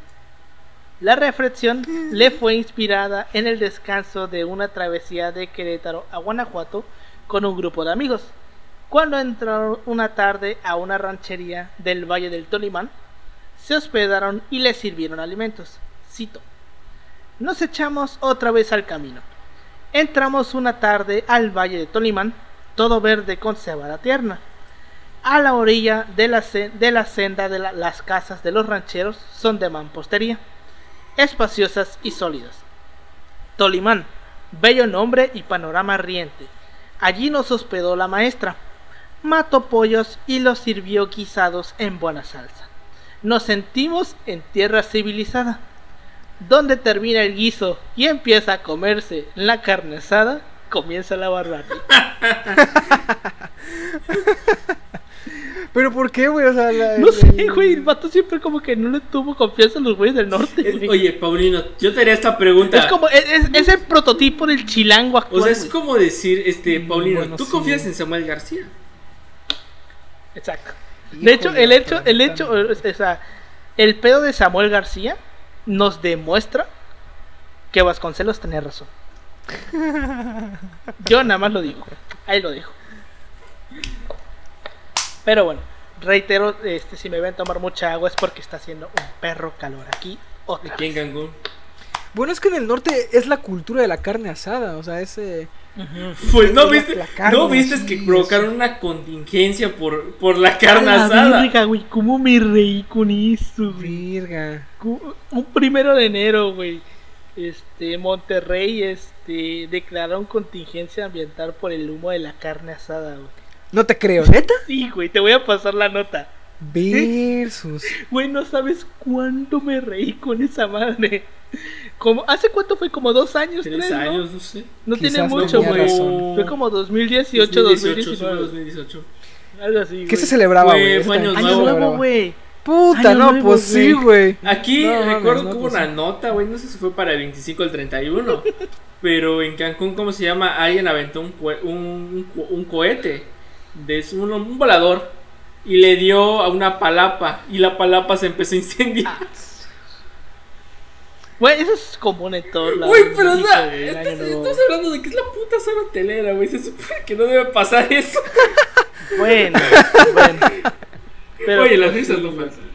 La reflexión le fue inspirada en el descanso de una travesía de Querétaro a Guanajuato con un grupo de amigos. Cuando entraron una tarde a una ranchería del Valle del Tolimán, se hospedaron y les sirvieron alimentos. Cito. Nos echamos otra vez al camino. Entramos una tarde al Valle de Tolimán, todo verde con cebada tierna. A la orilla de la, de la senda de las casas de los rancheros son de mampostería espaciosas y sólidas. Tolimán, bello nombre y panorama riente. Allí nos hospedó la maestra. Mató pollos y los sirvió guisados en buena salsa. Nos sentimos en tierra civilizada. Donde termina el guiso y empieza a comerse la carne asada, comienza la barbarie. [LAUGHS]
¿Pero por qué, güey? O sea,
no sé, güey. El vato siempre como que no le tuvo confianza a los güeyes del norte.
oye, Paulino, yo te haría esta pregunta.
Es como, es, el prototipo del chilango actual.
O sea, es como decir, este, mm, Paulino, ¿tú confías en Samuel García?
Exacto. de hecho, el hecho, el hecho, o sea, el pedo de Samuel García nos demuestra que Vasconcelos tenía razón. Yo nada más lo digo. Ahí lo dijo. Pero bueno, reitero, este, si me ven tomar mucha agua es porque está haciendo un perro calor aquí.
aquí en Cancún.
Bueno, es que en el norte es la cultura de la carne asada, o sea, ese...
Pues no viste, no viste que provocaron una contingencia por, por la carne asada.
Virga, güey, cómo me reí con eso,
Virga.
Un primero de enero, güey. Este, Monterrey, este, declararon contingencia ambiental por el humo de la carne asada, güey.
No te creo, ¿neta?
Sí, güey, te voy a pasar la nota.
Versus. [LAUGHS]
Güey, no sabes cuánto me reí con esa madre. Como, ¿Hace cuánto fue? ¿Como dos años?
Tres, tres años, no, sé.
No tiene mucho, güey. Fue como 2018, 2019.
2018.
Algo así.
¿Qué se celebraba, güey?
Fue año
nuevo, güey.
Puta, no, pues sí, güey.
Aquí recuerdo que hubo pues una nota, güey, no sé si fue para el 25 o el 31, [LAUGHS] pero en Cancún, ¿cómo se llama? Alguien aventó un, un, un cohete de un, un volador y le dio a una palapa y la palapa se empezó a incendiar.
Güey, eso es común en lados.
Güey, pero o sea, estás hablando de que es la puta zona hotelera, güey. Se supone que no debe pasar eso.
Bueno, bueno.
Pero, Oye, las risas no pasan.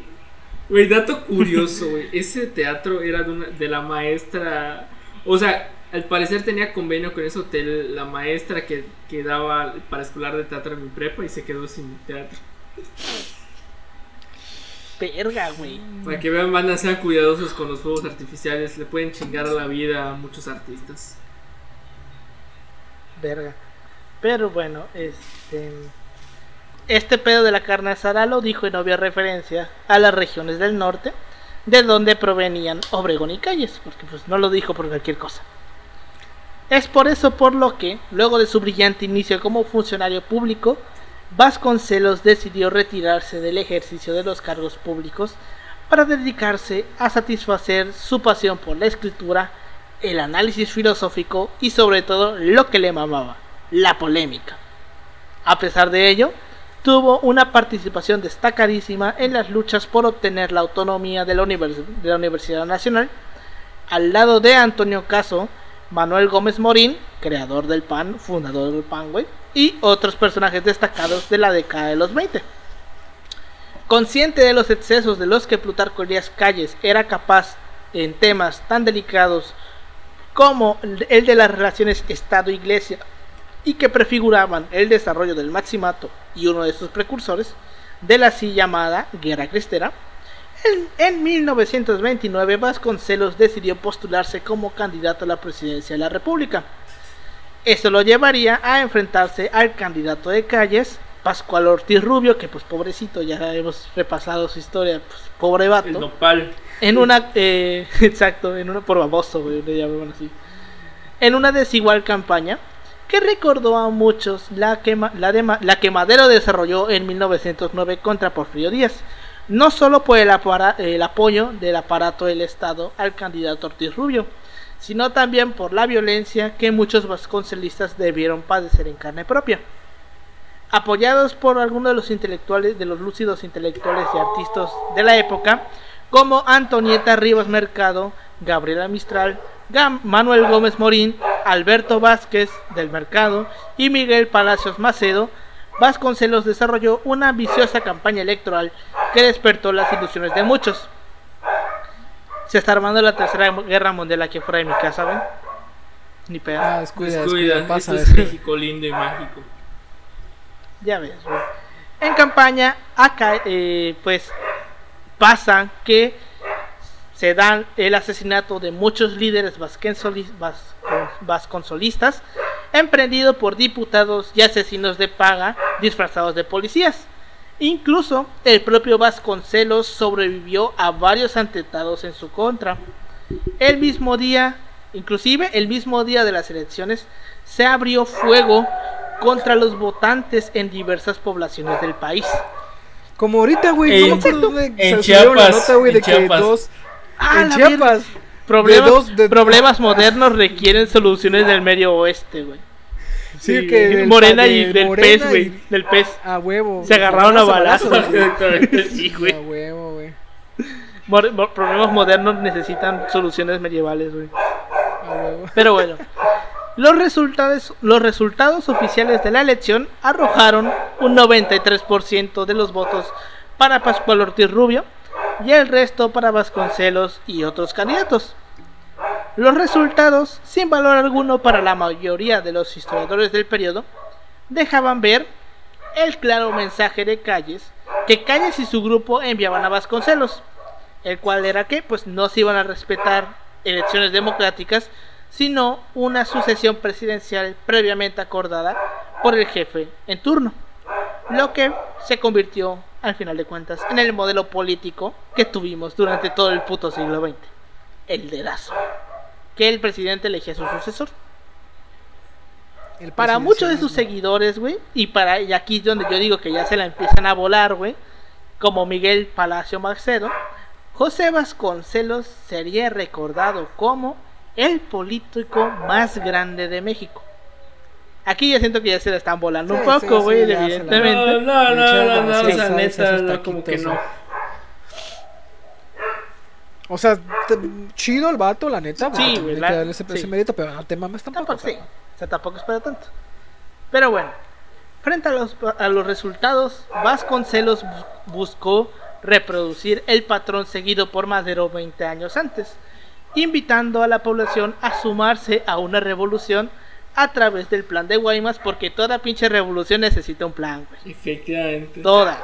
Güey, dato curioso, güey. Ese teatro era de, una, de la maestra. O sea, al parecer tenía convenio con ese hotel la maestra que, que daba para escolar de teatro en mi prepa y se quedó sin teatro.
Verga, güey.
Para que vean, van a ser cuidadosos con los fuegos artificiales. Le pueden chingar a la vida a muchos artistas.
Verga. Pero bueno, este. Este pedo de la carne asada lo dijo en obvia referencia a las regiones del norte, de donde provenían Obregón y Calles, porque pues no lo dijo por cualquier cosa. Es por eso por lo que, luego de su brillante inicio como funcionario público, Vasconcelos decidió retirarse del ejercicio de los cargos públicos para dedicarse a satisfacer su pasión por la escritura, el análisis filosófico y sobre todo lo que le mamaba, la polémica. A pesar de ello, tuvo una participación destacadísima en las luchas por obtener la autonomía de la, Universidad Nacional, al lado de Antonio Caso, Manuel Gómez Morín, creador del PAN, fundador del PAN, y otros personajes destacados de la década de los 20. Consciente de los excesos de los que Plutarco Elías Calles era capaz en temas tan delicados como el de las relaciones Estado-Iglesia y que prefiguraban el desarrollo del maximato y uno de sus precursores de la así llamada Guerra Cristera, en, en 1929 Vasconcelos decidió postularse como candidato a la presidencia de la República. Esto lo llevaría a enfrentarse al candidato de calles, Pascual Ortiz Rubio, que pues pobrecito, ya hemos repasado su historia, pues pobre vato.
El nopal.
En una, eh, [LAUGHS] exacto, en una por baboso, güey, le llamaban así. En una desigual campaña que recordó a muchos la que, Ma- la, de la que Madero desarrolló en 1909 contra Porfirio Díaz, no solo por el, apara- el apoyo del aparato del Estado al candidato Ortiz Rubio, sino también por la violencia que muchos vasconcelistas debieron padecer en carne propia. Apoyados por algunos de los intelectuales, de los lúcidos intelectuales y artistas de la época, como Antonieta Rivas Mercado, Gabriela Mistral, Manuel Gómez Morín, Alberto Vázquez del Mercado y Miguel Palacios Macedo, Vasconcelos desarrolló una ambiciosa campaña electoral que despertó las ilusiones de muchos. Se está armando la tercera guerra mundial aquí fuera de mi casa, ¿ven? Ni pedo.
Ah, descuida,
Descuida,
descuida, pasa.
esto es México lindo y mágico.
Ya ves, güey. En campaña, acá, eh, pues, pasa que se dan el asesinato de muchos líderes vasconsolistas, emprendido por diputados y asesinos de paga disfrazados de policías. Incluso el propio Vasconcelos sobrevivió a varios atentados en su contra. El mismo día, inclusive el mismo día de las elecciones, se abrió fuego contra los votantes en diversas poblaciones del país.
Como ahorita, güey.
En- en
se subieron la
Chiapas,
nota, güey, de que
Chiapas.
dos.
Ah,
en Chiapas.
Problemas,
de dos- de-
problemas modernos requieren soluciones del medio oeste, güey.
Sí, que del-
Morena
de
y del
Morena
pez,
y-
güey. Del pez.
A huevo.
Se agarraron a balazos.
Exactamente. [LAUGHS]
Sí,
A
güey.
huevo, güey.
Problemas modernos necesitan soluciones medievales, güey.
A huevo.
Pero bueno, los resultados, los resultados oficiales de la elección arrojaron un 93% de los votos para Pascual Ortiz Rubio y el resto para Vasconcelos y otros candidatos. Los resultados, sin valor alguno para la mayoría de los historiadores del periodo, dejaban ver el claro mensaje de Calles que Calles y su grupo enviaban a Vasconcelos, el cual era que pues no se iban a respetar elecciones democráticas, sino una sucesión presidencial previamente acordada por el jefe en turno, lo que se convirtió al final de cuentas en el modelo político que tuvimos durante todo el puto siglo XX, el dedazo, que el presidente elegía a su sucesor.
El
Para muchos de sus seguidores, güey, y para y aquí es donde yo digo que ya se la empiezan a volar, güey, como Miguel Palacio Macedo, José Vasconcelos sería recordado como el político más grande de México. Aquí yo siento que ya se la están volando un poco, güey,
sí, ya la-
evidentemente.
No, no, no, no, no, o
demasiada
sea,
salsa a
neta,
esos
no, como que
taquitos,
no.
O sea, te- chido el vato, la neta.
Sí,
porque
güey, la-
que darle ese, ese
sí.
mérito, pero no te mames tampoco.
Tampoco, sí. O sea, tampoco es para tanto. Pero bueno, frente a los, a los resultados, Vasconcelos bus- buscó reproducir el patrón seguido por Madero 20 años antes, invitando a la población a sumarse a una revolución a través del plan de Guaymas, porque toda pinche revolución necesita un plan, güey.
Efectivamente.
Toda.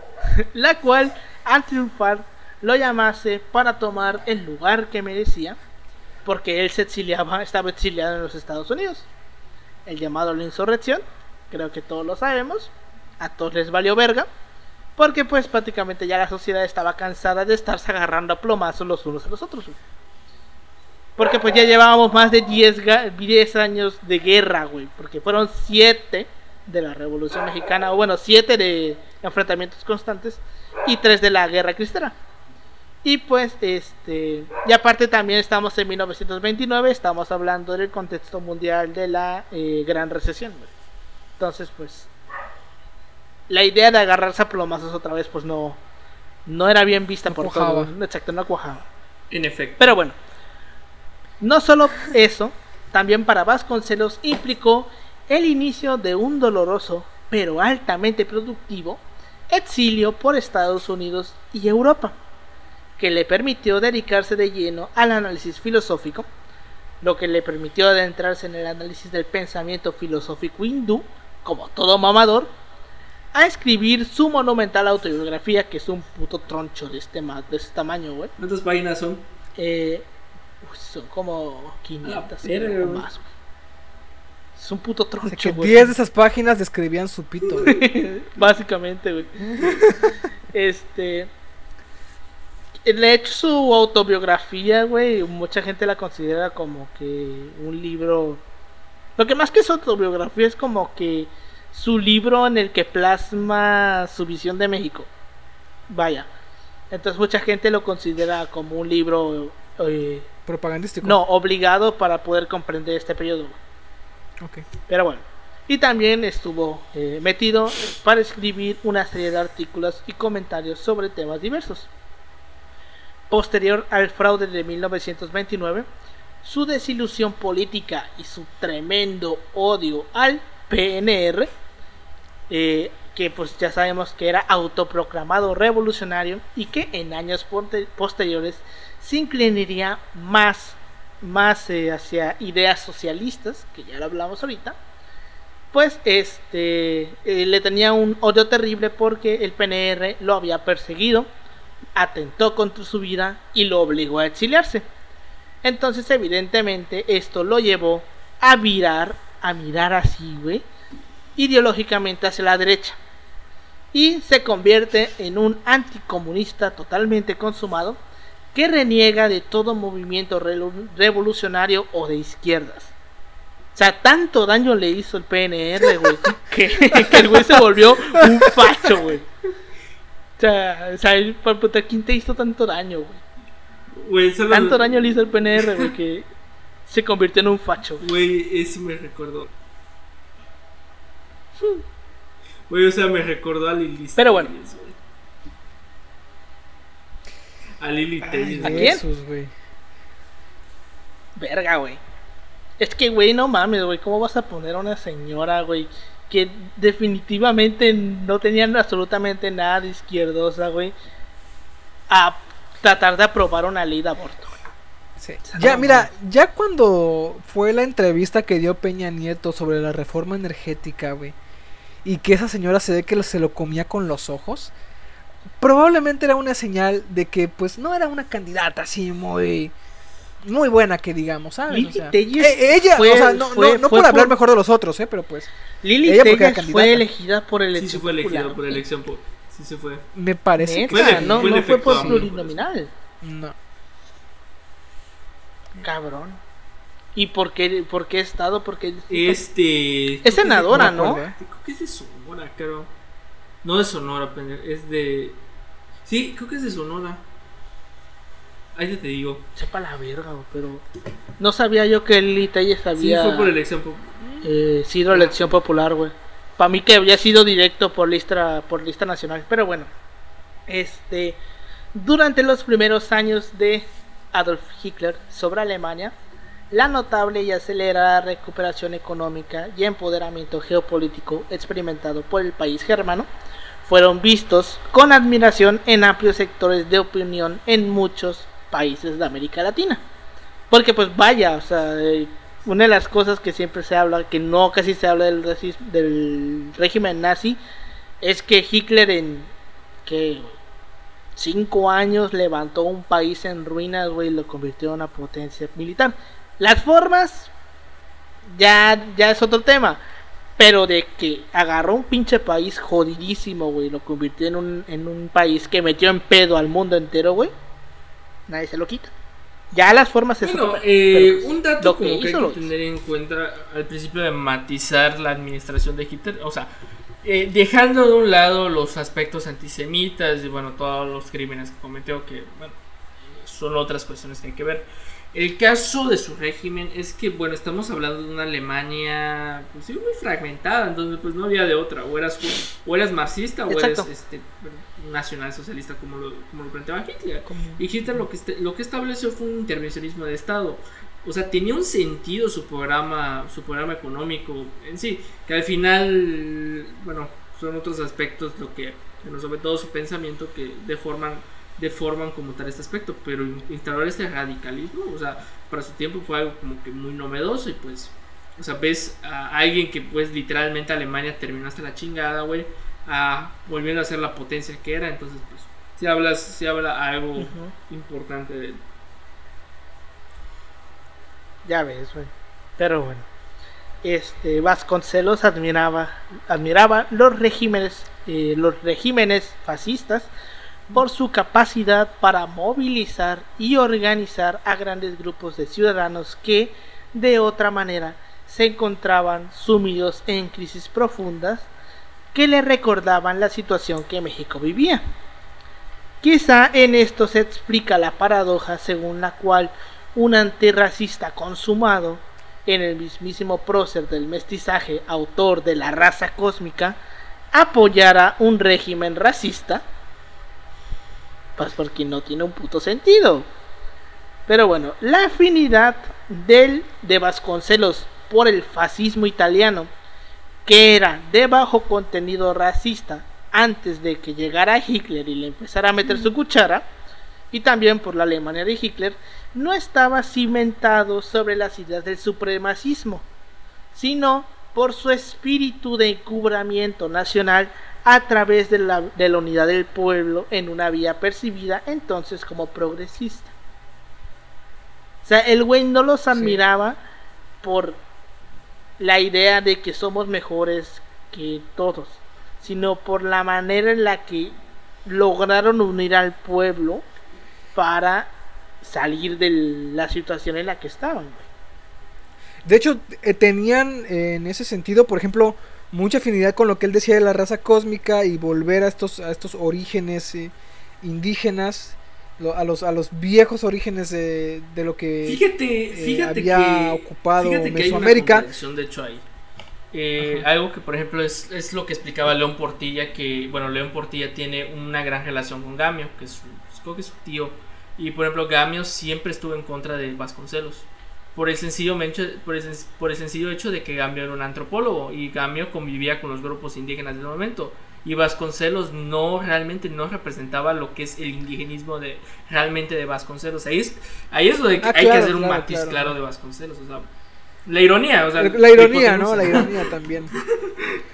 [LAUGHS] La cual, al triunfar, lo llamase para tomar el lugar que merecía, porque él se exiliaba, estaba exiliado en los Estados Unidos. El llamado la insurrección, creo que todos lo sabemos, a todos les valió verga, porque pues prácticamente ya la sociedad estaba cansada de estarse agarrando a plomazos los unos a los otros. Porque pues ya llevábamos más de 10, ga- 10 años de guerra, güey, porque fueron 7 de la Revolución Mexicana, o bueno, 7 de enfrentamientos constantes y 3 de la Guerra Cristera. Y pues, este, y aparte también estamos en 1929, estamos hablando del contexto mundial de la eh, Gran Recesión. Entonces, pues, la idea de agarrarse a plomazos otra vez, pues no, no era bien vista
No
por
cuajaba.
todos. Exacto, no cuajaba.
En efecto.
Pero bueno, no solo eso, también para Vasconcelos implicó el inicio de un doloroso, pero altamente productivo, exilio por Estados Unidos y Europa, que le permitió dedicarse de lleno al análisis filosófico, lo que le permitió adentrarse en el análisis del pensamiento filosófico hindú, como todo mamador, a escribir su monumental autobiografía, que es un puto troncho de este, ma- de este tamaño, güey.
¿Cuántas páginas son?
Eh, uy, son como 500
A la verga,
o
güey.
más, güey. Es un puto
O sea,
troncho,
que
güey.
10 de esas páginas describían su pito, güey. [LAUGHS]
Básicamente, güey. [LAUGHS] este. De hecho, su autobiografía, güey, mucha gente la considera como que un libro. Lo que más que su autobiografía es como que su libro en el que plasma su visión de México. Vaya. Entonces, mucha gente lo considera como un libro. eh,
Propagandístico.
no, obligado para poder comprender este periodo. güey.
Ok.
Pero bueno. Y también estuvo eh, metido para escribir una serie de artículos y comentarios sobre temas diversos. Posterior al fraude de 1929, su desilusión política y su tremendo odio al PNR, eh, que pues ya sabemos que era autoproclamado revolucionario y que en años posteriores se inclinaría más, más eh, hacia ideas socialistas, que ya lo hablamos ahorita, pues este eh, le tenía un odio terrible porque el PNR lo había perseguido, atentó contra su vida y lo obligó a exiliarse. Entonces, evidentemente, esto lo llevó a virar, a mirar así, güey, ideológicamente hacia la derecha. Y se convierte en un anticomunista totalmente consumado que reniega de todo movimiento revolucionario o de izquierdas. O sea, tanto daño le hizo el PNR, güey, [LAUGHS] que, que el güey se volvió un facho, güey. O sea, o sea, el- puta, ¿quién te hizo tanto daño, güey?
Güey, solo.
Tanto daño le hizo el PNR, güey, que se convirtió en un facho. güey.
Güey, eso me recordó. Güey, o sea, me recordó a Lili.
Pero bueno.
Güey. A Lili
Ay,
Telles,
¿A quién?
Güey.
Verga, güey. Es que, güey, no mames, güey. ¿Cómo vas a poner a una señora, güey? Que definitivamente no tenían absolutamente nada de izquierdosa, güey. A tratar de aprobar una ley de aborto.
Sí. Ya, mira, ya cuando fue la entrevista que dio Peña Nieto sobre la reforma energética, güey, y que esa señora se ve que se lo comía con los ojos, probablemente era una señal de que, pues, no era una candidata así muy, muy buena que digamos, ¿sabes?
Lili
O sea,
Telles
eh, ella,
fue-
o sea, no,
fue-
no, no
fue
por hablar
por-
mejor de los otros, ¿eh? Pero pues,
Lili
Ella porque era
Telles fue elegida por
Sí,
elección
se fue elegido
popular,
por elección. po- Sí, se fue.
me parece que...
Neta,
Fue el-
no,
fue
no fue por plurinominal.
No.
Cabrón. ¿Y por qué, por qué estado? Porque
Este.
es senadora,
no.
Creo que es de Sonora, creo. No de Sonora, es de. Sí, creo que es de Sonora. Ahí te digo.
Sepa la verga, pero no sabía yo que Lili Telles
Sí,
había
fue por elección.
eh, sido elección popular, güey. Para mí que había sido directo por lista por lista nacional, pero bueno. Este durante los primeros años de Adolf Hitler sobre Alemania, la notable y acelerada recuperación económica y empoderamiento geopolítico experimentado por el país germano fueron vistos con admiración en amplios sectores de opinión en muchos países de América Latina. Porque pues vaya, o sea, eh, una de las cosas que siempre se habla, que no casi se habla del, del régimen nazi, es que Hitler en que cinco años levantó un país en ruinas, güey, y lo convirtió en una potencia militar. Las formas ya, ya es otro tema. Pero de que agarró un pinche país jodidísimo, güey, lo convirtió en un, en un país que metió en pedo al mundo entero, güey. Nadie se lo quita. Ya las formas es
Bueno, eh,
pues,
un dato como que hay que tener en cuenta al principio de matizar la administración de Hitler, o sea, eh, dejando de un lado los aspectos antisemitas y bueno, todos los crímenes que cometió, que bueno, son otras cuestiones que hay que ver. El caso de su régimen es que, bueno, estamos hablando de una Alemania pues, sí, muy fragmentada, entonces pues no había de otra, o eras, o eras marxista o
Exacto.
eres este, nacional socialista como lo, como lo planteaba Hitler. Y Hitler lo que, este- lo que estableció fue un intervencionismo de Estado. O sea, tenía un sentido su programa, su programa económico en sí, que al final, bueno, son otros aspectos lo que, bueno, sobre todo su pensamiento que deforman, deforman como tal este aspecto, pero in- instaurar este radicalismo, o sea, para su tiempo fue algo como que muy novedoso y pues, o sea, ves a alguien que pues literalmente Alemania terminó hasta la chingada, güey, a, volviendo a ser la potencia que era, entonces pues, si hablas, si habla algo importante de él.
Ya ves, güey. Pero bueno. Este Vasconcelos admiraba, admiraba los regímenes, eh, los regímenes fascistas por su capacidad para movilizar y organizar a grandes grupos de ciudadanos que, de otra manera, se encontraban sumidos en crisis profundas que le recordaban la situación que México vivía. Quizá en esto se explica la paradoja según la cual un antirracista consumado en el mismísimo prócer del mestizaje, autor de la raza cósmica, apoyara un régimen racista, porque no tiene un puto sentido. Pero bueno, la afinidad del de Vasconcelos por el fascismo italiano, que era de bajo contenido racista antes de que llegara Hitler y le empezara a meter su cuchara, y también por la Alemania de Hitler, no estaba cimentado sobre las ideas del supremacismo, sino por su espíritu de encubramiento nacional a través de la, de la unidad del pueblo en una vía percibida entonces como progresista. O sea, el güey no los admiraba por la idea de que somos mejores que todos, sino por la manera en la que lograron unir al pueblo para salir de la situación en la que estaban. güey.
De hecho, eh, tenían eh, en ese sentido, por ejemplo, mucha afinidad con lo que él decía de la raza cósmica y volver a estos, a estos orígenes eh, indígenas, lo- a, los, a los viejos orígenes de, de lo que
Fíjate, fíjate
había
que
ocupado
fíjate que hay una
Mesoamérica.
contradicción, de hecho ahí. Eh, algo que por ejemplo es, es lo que explicaba León Portilla que bueno León Portilla tiene una gran relación con Gamio que es creo que es su tío y por ejemplo Gamio siempre estuvo en contra de Vasconcelos por el sencillo hecho por el, por el sencillo hecho de que Gamio era un antropólogo y Gamio convivía con los grupos indígenas del momento y Vasconcelos no realmente no representaba lo que es el indigenismo de realmente de Vasconcelos ahí es ahí es donde
Ah,
hay que
claro,
hacer un
claro,
matiz
claro.
claro de Vasconcelos o sea la ironía, o sea,
la ironía. ¿no? La ironía también. [LAUGHS]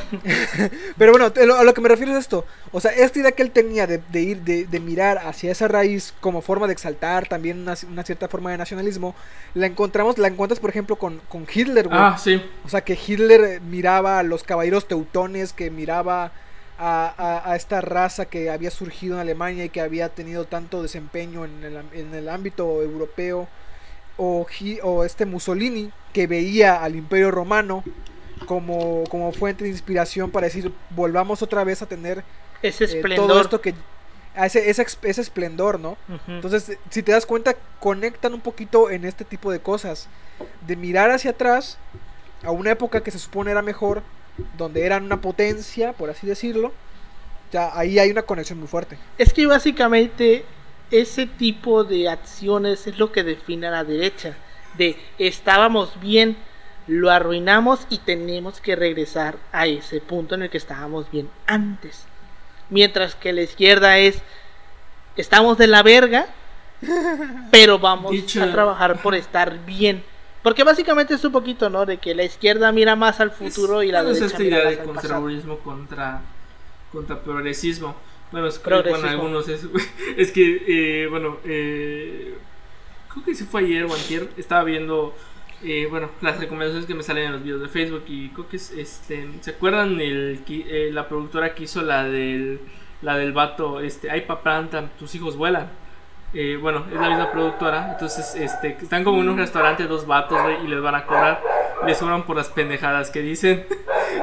[LAUGHS] Pero bueno, lo- a lo que me refiero es esto. O sea, esta idea que él tenía de, de ir, de, de mirar hacia esa raíz como forma de exaltar también una, una cierta forma de nacionalismo, la encontramos, la encuentras por ejemplo con, con Hitler, güey.
Ah, sí.
O sea, que Hitler miraba a los caballeros teutones, que miraba a, a- a esta raza que había surgido en Alemania y que había tenido tanto desempeño en el, en el ámbito europeo. O, o este Mussolini, que veía al imperio romano como, como fuente de inspiración para decir, volvamos otra vez a tener
Ese
eh,
esplendor.
todo esto que... ese, ese, ese esplendor, ¿no?
Ujú.
Entonces, si te das cuenta, conectan un poquito en este tipo de cosas. De mirar hacia atrás a una época que se supone era mejor, donde eran una potencia, por así decirlo. Ya ahí hay una conexión muy fuerte.
Es que básicamente ese tipo de acciones es lo que define a la derecha. De estábamos bien, lo arruinamos y tenemos que regresar a ese punto en el que estábamos bien antes. Mientras que la izquierda es estamos de la verga, [LAUGHS] pero vamos
Dicho-
a trabajar por estar bien. Porque básicamente es un poquito, ¿no? De que la izquierda mira más al futuro
Es-
y la
bueno, es
derecha
esta
mira
idea
más
de
al pasado.
conservadurismo contra, contra progresismo. Bueno, es que con algunos es, [LAUGHS] es que, eh, bueno, eh, creo que sí fue ayer o antier, estaba viendo, eh, bueno, las recomendaciones que me salen en los videos de Facebook y creo que es, este, ¿se acuerdan el, eh, la productora que hizo la del, la del vato, este, ay papá, tus hijos vuelan? Eh, bueno, es la misma productora. Entonces, este, están como en un restaurante dos vatos, y les van a cobrar. Les cobran por las pendejadas que dicen. [LAUGHS]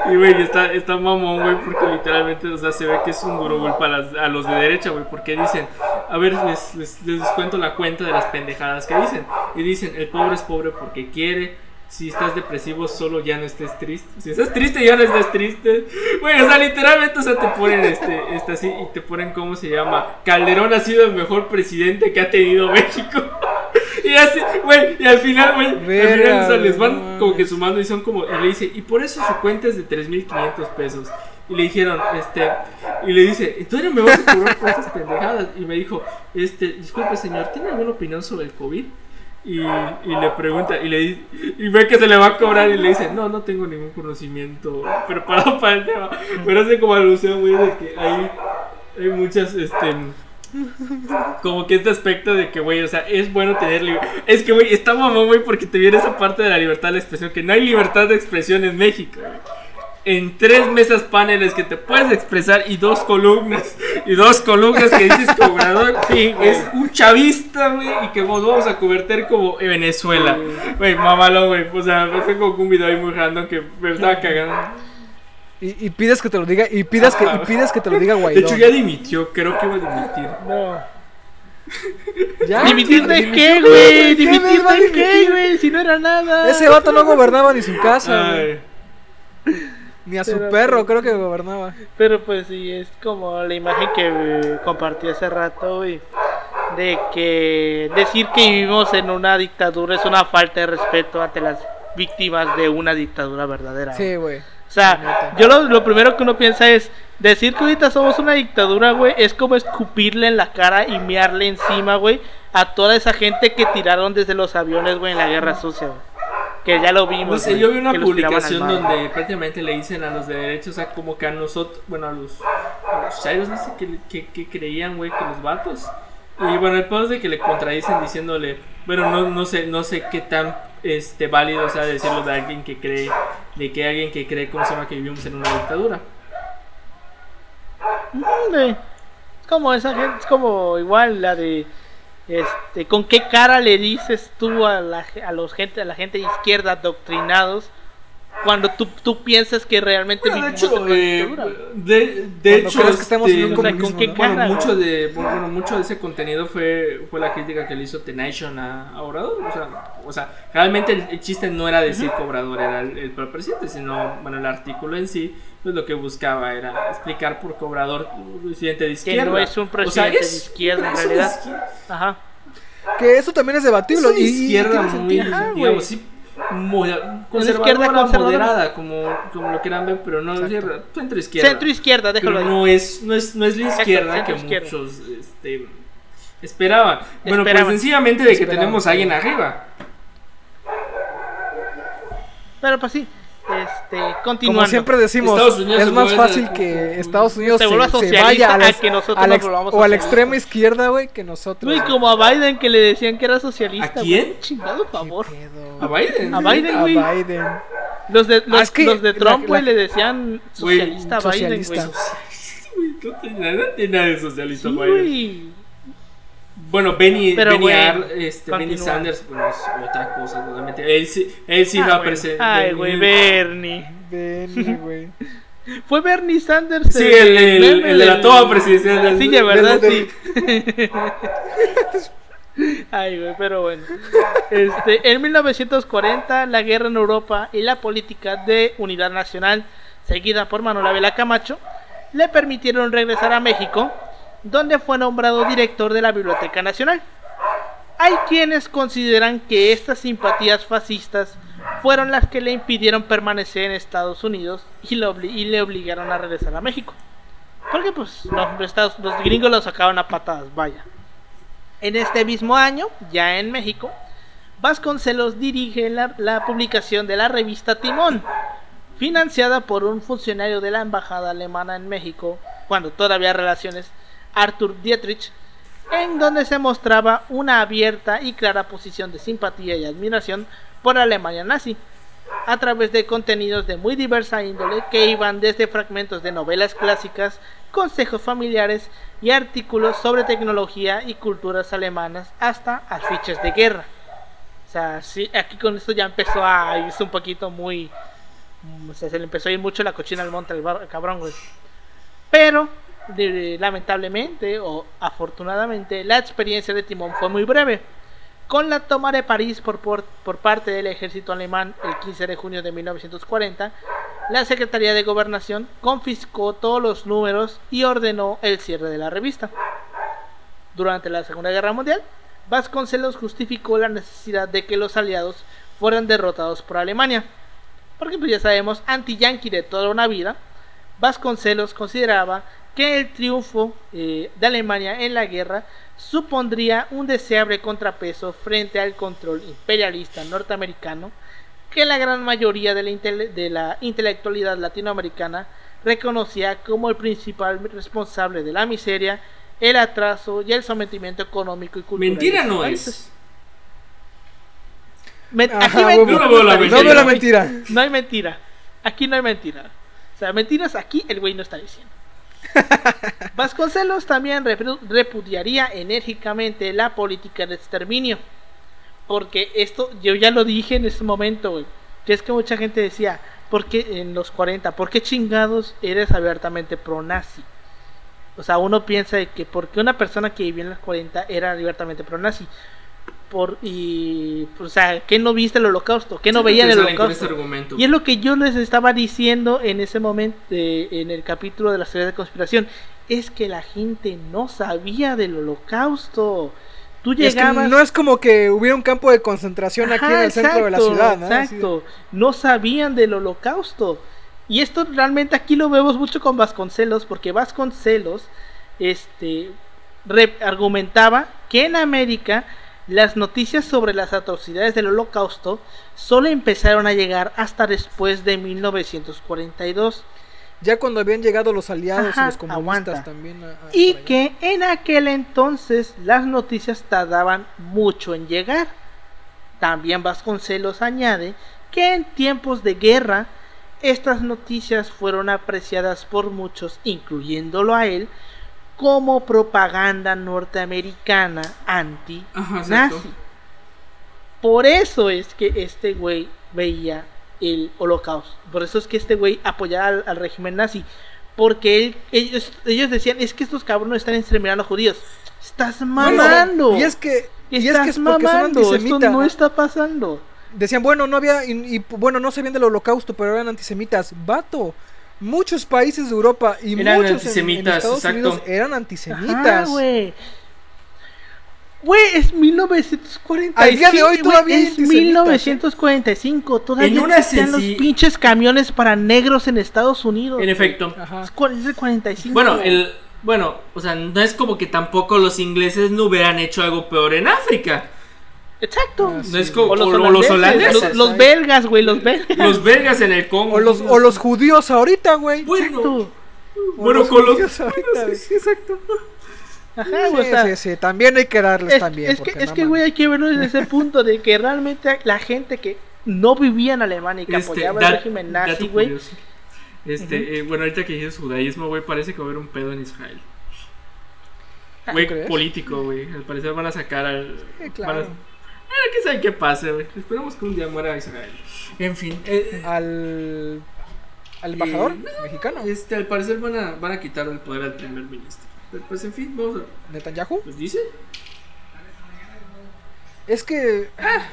Y, güey, está, está mamón, güey, porque literalmente, o sea, se ve que es un gurú, güey, para a los de derecha, güey, porque dicen, a ver, les, les, les cuento la cuenta de las pendejadas que dicen. Y dicen, el pobre es pobre porque quiere. Si estás depresivo, solo ya no estés triste. Si estás triste, ya no estés triste. Güey, o sea, literalmente, o sea, te ponen este, este así y te ponen cómo se llama. Calderón ha sido el mejor presidente que ha tenido México. Y así, güey, y al final, güey, al final,
Verga,
o sea, les van como que sumando y son como, y le dice, y por eso su cuenta es de 3.500 pesos. Y le dijeron, este, y le dice, ¿tú me vas a cobrar por estas pendejadas? Y me dijo, este, disculpe señor, ¿tiene alguna opinión sobre el COVID? Y, y le pregunta, y le y ve que se le va a cobrar y le dice, no, no tengo ningún conocimiento preparado para el tema. Pero hace como alusión, güey, de que hay, hay muchas, este, como que este aspecto de que, güey, o sea, es bueno tener libertad. Es que, güey, está mamón, güey, porque te viene esa parte de la libertad de expresión, que no hay libertad de expresión en México, güey. En tres mesas paneles que te puedes expresar y dos columnas, y dos columnas que dices cobrador, es un chavista, güey, y que nos vamos a convertir como en Venezuela. Güey, mamalo, güey, o sea, fue como un video ahí muy random que me estaba cagando.
Y, y pides que te lo diga, y pides que, y pides que te lo diga
De
Guaidó.
hecho, ya dimitió, creo que va a dimitir.
No.
¿Ya?
¿Dimitir de qué,
güey,
¿Dimitir de qué, güey? Si no era nada.
Ese vato no gobernaba ni su casa, güey. Ni a su
Pero-
perro creo que gobernaba.
Pero pues sí, es como la imagen que eh, compartí hace rato, güey. De que decir que vivimos en una dictadura es una falta de respeto ante las víctimas de una dictadura verdadera.
Sí, güey.
O sea, yo lo, lo primero que uno piensa es decir que ahorita somos una dictadura, güey, es como escupirle en la cara y mearle encima, güey, a toda esa gente que tiraron desde los aviones, güey, en la guerra sucia, güey. Que ya lo vimos.
No sé,
güey,
yo vi una publicación donde prácticamente le dicen a los de derechos, o sea, como que a nosotros, bueno, a los, a los chairos, no sé, que creían, güey, que los vatos. Y bueno, el pedo es de que le contradicen diciéndole, bueno, no, no sé, no sé qué tan este válido sea decirlo de alguien que cree, de que alguien que cree, ¿cómo se llama? Que vivimos en una dictadura.
Mm. Es como esa gente, es como igual la de este, con qué cara le dices tú a la a los gente a la gente de izquierda adoctrinados cuando tú, tú piensas que realmente
Bueno, de hecho, eh, de, de hecho,
crees que estamos en un
este,
o sea, ¿con qué
¿no?
cara?
Bueno, mucho de, bueno, mucho de ese contenido fue, fue la crítica que le hizo The Nation a, a Obrador. O sea, o sea realmente el, el chiste no era decir que Obrador era el, el presidente, sino, bueno, el artículo en sí, pues lo que buscaba era explicar por qué Obrador, un presidente de
que
izquierda.
no es un
O sea,
presidente
es-
de izquierda en
es
realidad.
izquierda-
Ajá.
Que eso también es
es
debatible.
una
y-
izquierda muy,
sentido.
Digamos,
güey.
Sí, moda-
izquierda
conservadora,
conservadora.
moderada, como, como lo quieran ver, pero no izquierda, centro izquierda.
Centro izquierda, déjalo
no es, no es, no es la
Exacto,
izquierda que muchos este, esperaban. Bueno,
Esperaban.
pues sencillamente de que
Esperaban.
tenemos a alguien arriba.
Pero pues sí, este,
Como
continuando.
siempre decimos,
Estados Unidos
es más fácil que Estados Unidos
Se
se, se vaya a la,
a que nosotros
a la
nos
o a la extrema izquierda, güey, que nosotros.
Güey, como a Biden que le decían que era socialista.
¿A quién?
Chingado favor.
¿Qué pedo,
A? Biden.
A Biden,
A
güey.
Biden.
Los de, los,
Ah, es que
los de Trump, güey, le decían socialista a Biden, güey.
socialista.
Güey, No tiene nada, de socialista
Sí,
Biden. Bueno, Benny,
Pero,
Benny,
güey,
Ar- este, Benny. Sanders, bueno, es otra cosa totalmente. Él sí, él sí
Ah,
va a presentar.
Ay, güey, Bernie.
Benny, [LAUGHS] güey.
Fue Bernie Sanders.
Sí, el, el, el de la toma presidencial. del-
Sí, ya, ¿verdad?
del-
Sí. [LAUGHS] Ay, güey, pero bueno. Este, en 1940, la guerra en Europa y la política de unidad nacional, seguida por Manuel Ávila Camacho, le permitieron regresar a México, donde fue nombrado director de la Biblioteca Nacional. Hay quienes consideran que estas simpatías fascistas fueron las que le impidieron permanecer en Estados Unidos y, le obligaron a regresar a México. Porque pues los, Estados- los gringos lo sacaban a patadas, vaya. En este mismo año, ya en México, Vasconcelos dirige la, la publicación de la revista Timón, financiada por un funcionario de la embajada alemana en México, cuando todavía relaciones, Arthur Dietrich, en donde se mostraba una abierta y clara posición de simpatía y admiración por Alemania nazi, a través de contenidos de muy diversa índole que iban desde fragmentos de novelas clásicas, consejos familiares y artículos sobre tecnología y culturas alemanas hasta afiches de guerra. O sea, sí, aquí con esto ya empezó a irse un poquito muy... O sea, se le empezó a ir mucho la cochina al monte al cabrón, güey. Pero lamentablemente o afortunadamente, la experiencia de Timón fue muy breve. Con la toma de París por, por, por parte del ejército alemán el 15 de junio de 1940, la Secretaría de Gobernación confiscó todos los números y ordenó el cierre de la revista. Durante la Segunda Guerra Mundial, Vasconcelos justificó la necesidad de que los aliados fueran derrotados por Alemania. Porque pues ya sabemos, anti-yankee de toda una vida, Vasconcelos consideraba que el triunfo eh, de Alemania en la guerra supondría un deseable contrapeso frente al control imperialista norteamericano que la gran mayoría de la, intele- de la intelectualidad latinoamericana reconocía como el principal responsable de la miseria, el atraso y el sometimiento económico y cultural.
Mentira no
países.
es.
Ajá,
aquí
No veo la mentira.
No veo la mentira.
No hay mentira. Aquí no hay mentira. O sea, mentiras aquí el güey no está diciendo. [LAUGHS] Vasconcelos también repudiaría enérgicamente la política de exterminio. Porque esto, yo ya lo dije en ese momento. Que es que mucha gente decía, ¿por qué en los 40? ¿Por qué chingados eres abiertamente pro-nazi? O sea, uno piensa de que porque una persona que vivía en los 40 era abiertamente pro-nazi. Por, y, o sea, ¿qué no viste el holocausto? ¿Qué no
Siempre
veía en
te
el
este
holocausto?
argumento.
Y es lo que yo les estaba diciendo en ese momento, eh, en el capítulo de las teorías de conspiración, es que la gente no sabía del holocausto. Tú
Es que
llegabas...
no es como que hubiera un campo de concentración aquí en el centro de la ciudad, ¿no?
Exacto, no sabían del holocausto. Y esto realmente aquí lo vemos mucho con Vasconcelos, porque Vasconcelos este, re- argumentaba que en América las noticias sobre las atrocidades del holocausto solo empezaron a llegar hasta después de 1942
Ya cuando habían llegado los aliados
Ajá,
y los comunistas
aguanta.
también. a- a-
y que en aquel entonces las noticias tardaban mucho en llegar. También Vasconcelos añade que en tiempos de guerra estas noticias fueron apreciadas por muchos, incluyéndolo a él, como propaganda norteamericana anti-nazi. Por eso es que este güey veía el holocausto. Por eso es que este güey apoyaba al, al régimen nazi. Porque él- ellos, ellos decían, es que estos cabrones están exterminando judíos. Estás mamando.
Y es que, y es que son
mamando. Esto no está pasando.
Decían, bueno, no había, y, y, bueno, no sabían del holocausto, pero eran antisemitas. Vato, muchos países de Europa y
Eran
muchos en- en,
antisemitas,
Estados
exacto.
Unidos eran
Ajá,
antisemitas.
güey. Güey, es 1945.
Al día de hoy todavía hay
es
antisemitas, ¿eh?
1945. Todavía
En una
existían los pinches camiones para negros en Estados Unidos.
En
güey.
efecto.
Ajá.
Es el 45.
Bueno, el, bueno, o sea, no es como que tampoco los ingleses no hubieran hecho algo peor en África.
Exacto.
Ah,
No es como
O los
o los
holandeses. Los, los belgas, güey, los belgas.
Los belgas en el Congo.
O los, o los judíos ahorita, güey.
Bueno,
Exacto.
O
bueno,
los
con los.
judíos ahorita,
bueno,
güey.
sí, exacto.
Ajá, o
Sí,
sea,
sí, sí, también hay que darles
es,
también.
es que, es que, güey, hay que verlo desde ese punto de que realmente la gente que no vivía en Alemania y que
Este,
apoyaba el régimen nazi, güey.
Este, eh, bueno, ahorita que dices judaísmo, güey, parece que va a haber un pedo en Israel.
Ah,
Güey, político, güey. Al parecer van a sacar al.
Sí, claro.
van a- Ah, quién sabe qué pase, güey. Esperemos que un día muera Israel. En fin. eh,
Al, al embajador
Eh,
mexicano,
este, al parecer van a, van a quitar el poder al primer ministro. Pero, pues, en fin, vamos a.
Netanyahu.
Pues dice.
Es que. ah,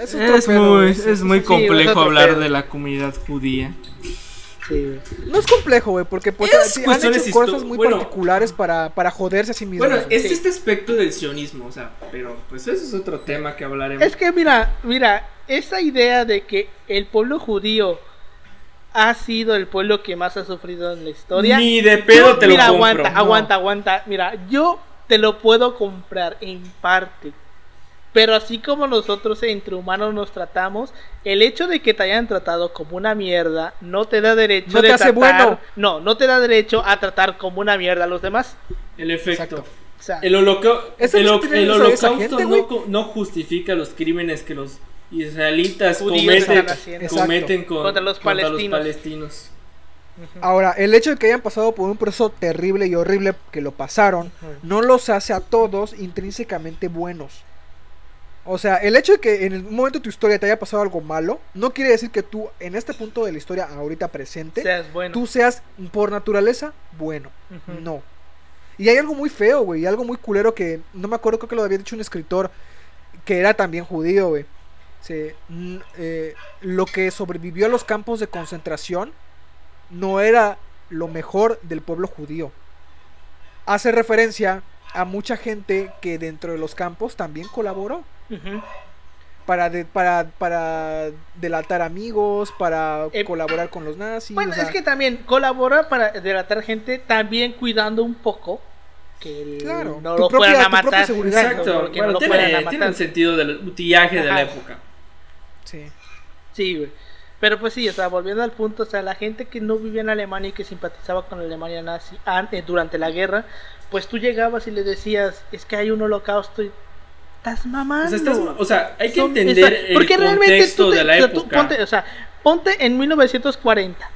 es,
Es
pedo,
muy, es,
sí, sí,
muy
sí.
complejo
otro
hablar
pedo.
de la comunidad judía.
Sí.
No es complejo, güey, porque pues,
Es
sí, han hecho cosas muy
bueno.
particulares para, para joderse a sí mismos.
Bueno, es
Sí.
este aspecto del sionismo, o sea, pero pues eso es otro tema que hablaremos.
Es que mira, mira, esa idea de que el pueblo judío ha sido el pueblo que más ha sufrido en la historia.
Ni de pedo
Yo-
te lo
mira,
compro.
aguanta,
No.
aguanta, aguanta. Mira, yo te lo puedo comprar en parte. Pero así como nosotros entre humanos nos tratamos, el hecho de que te hayan tratado como una mierda no te da derecho
No te
de
hace
tratar-
bueno.
No, no te da derecho a tratar como una mierda a los demás.
El efecto.
Exacto.
O sea,
El, holoca-
Eso
el,
no
el holocausto
gente,
no, no justifica los crímenes que los israelitas cometen, con-
Contra los palestinos.
palestinos.
Ahora, el hecho de que hayan pasado por un proceso terrible y horrible que lo pasaron, no los hace a todos intrínsecamente buenos. O sea, el hecho de que en el momento de tu historia te haya pasado algo malo, no quiere decir que tú, en este punto de la historia, ahorita presente,
Seas bueno.
tú seas por naturaleza bueno. No. Y hay algo muy feo, güey, y algo muy culero que no me acuerdo, creo que lo había dicho un escritor que era también judío, güey. Sí, eh, lo que sobrevivió a los campos de concentración no era lo mejor del pueblo judío. Hace referencia a mucha gente que dentro de los campos también colaboró Para, de- para, para delatar amigos, para
Eh,
colaborar con los nazis.
Bueno,
o sea,
es que también colabora para delatar gente, también cuidando un poco que
Claro,
no lo
propia-
fueran a matar.
seguridad.
Exacto. Bueno,
no lo
tiene,
fueran a
tiene sentido del utillaje de la época.
sí.
Sí, güey. Pero pues sí, o sea, volviendo al punto, o sea, la gente que no vivía en Alemania y que simpatizaba con la Alemania nazi an- eh, durante la guerra, pues tú llegabas y le decías, es que hay un holocausto y estás
O
mamando.
sea, estás- o sea, hay que
Son-
entender el
porque realmente
contexto
tú te-
de la
o sea, tú
época.
ponte, o sea, ponte en 1940.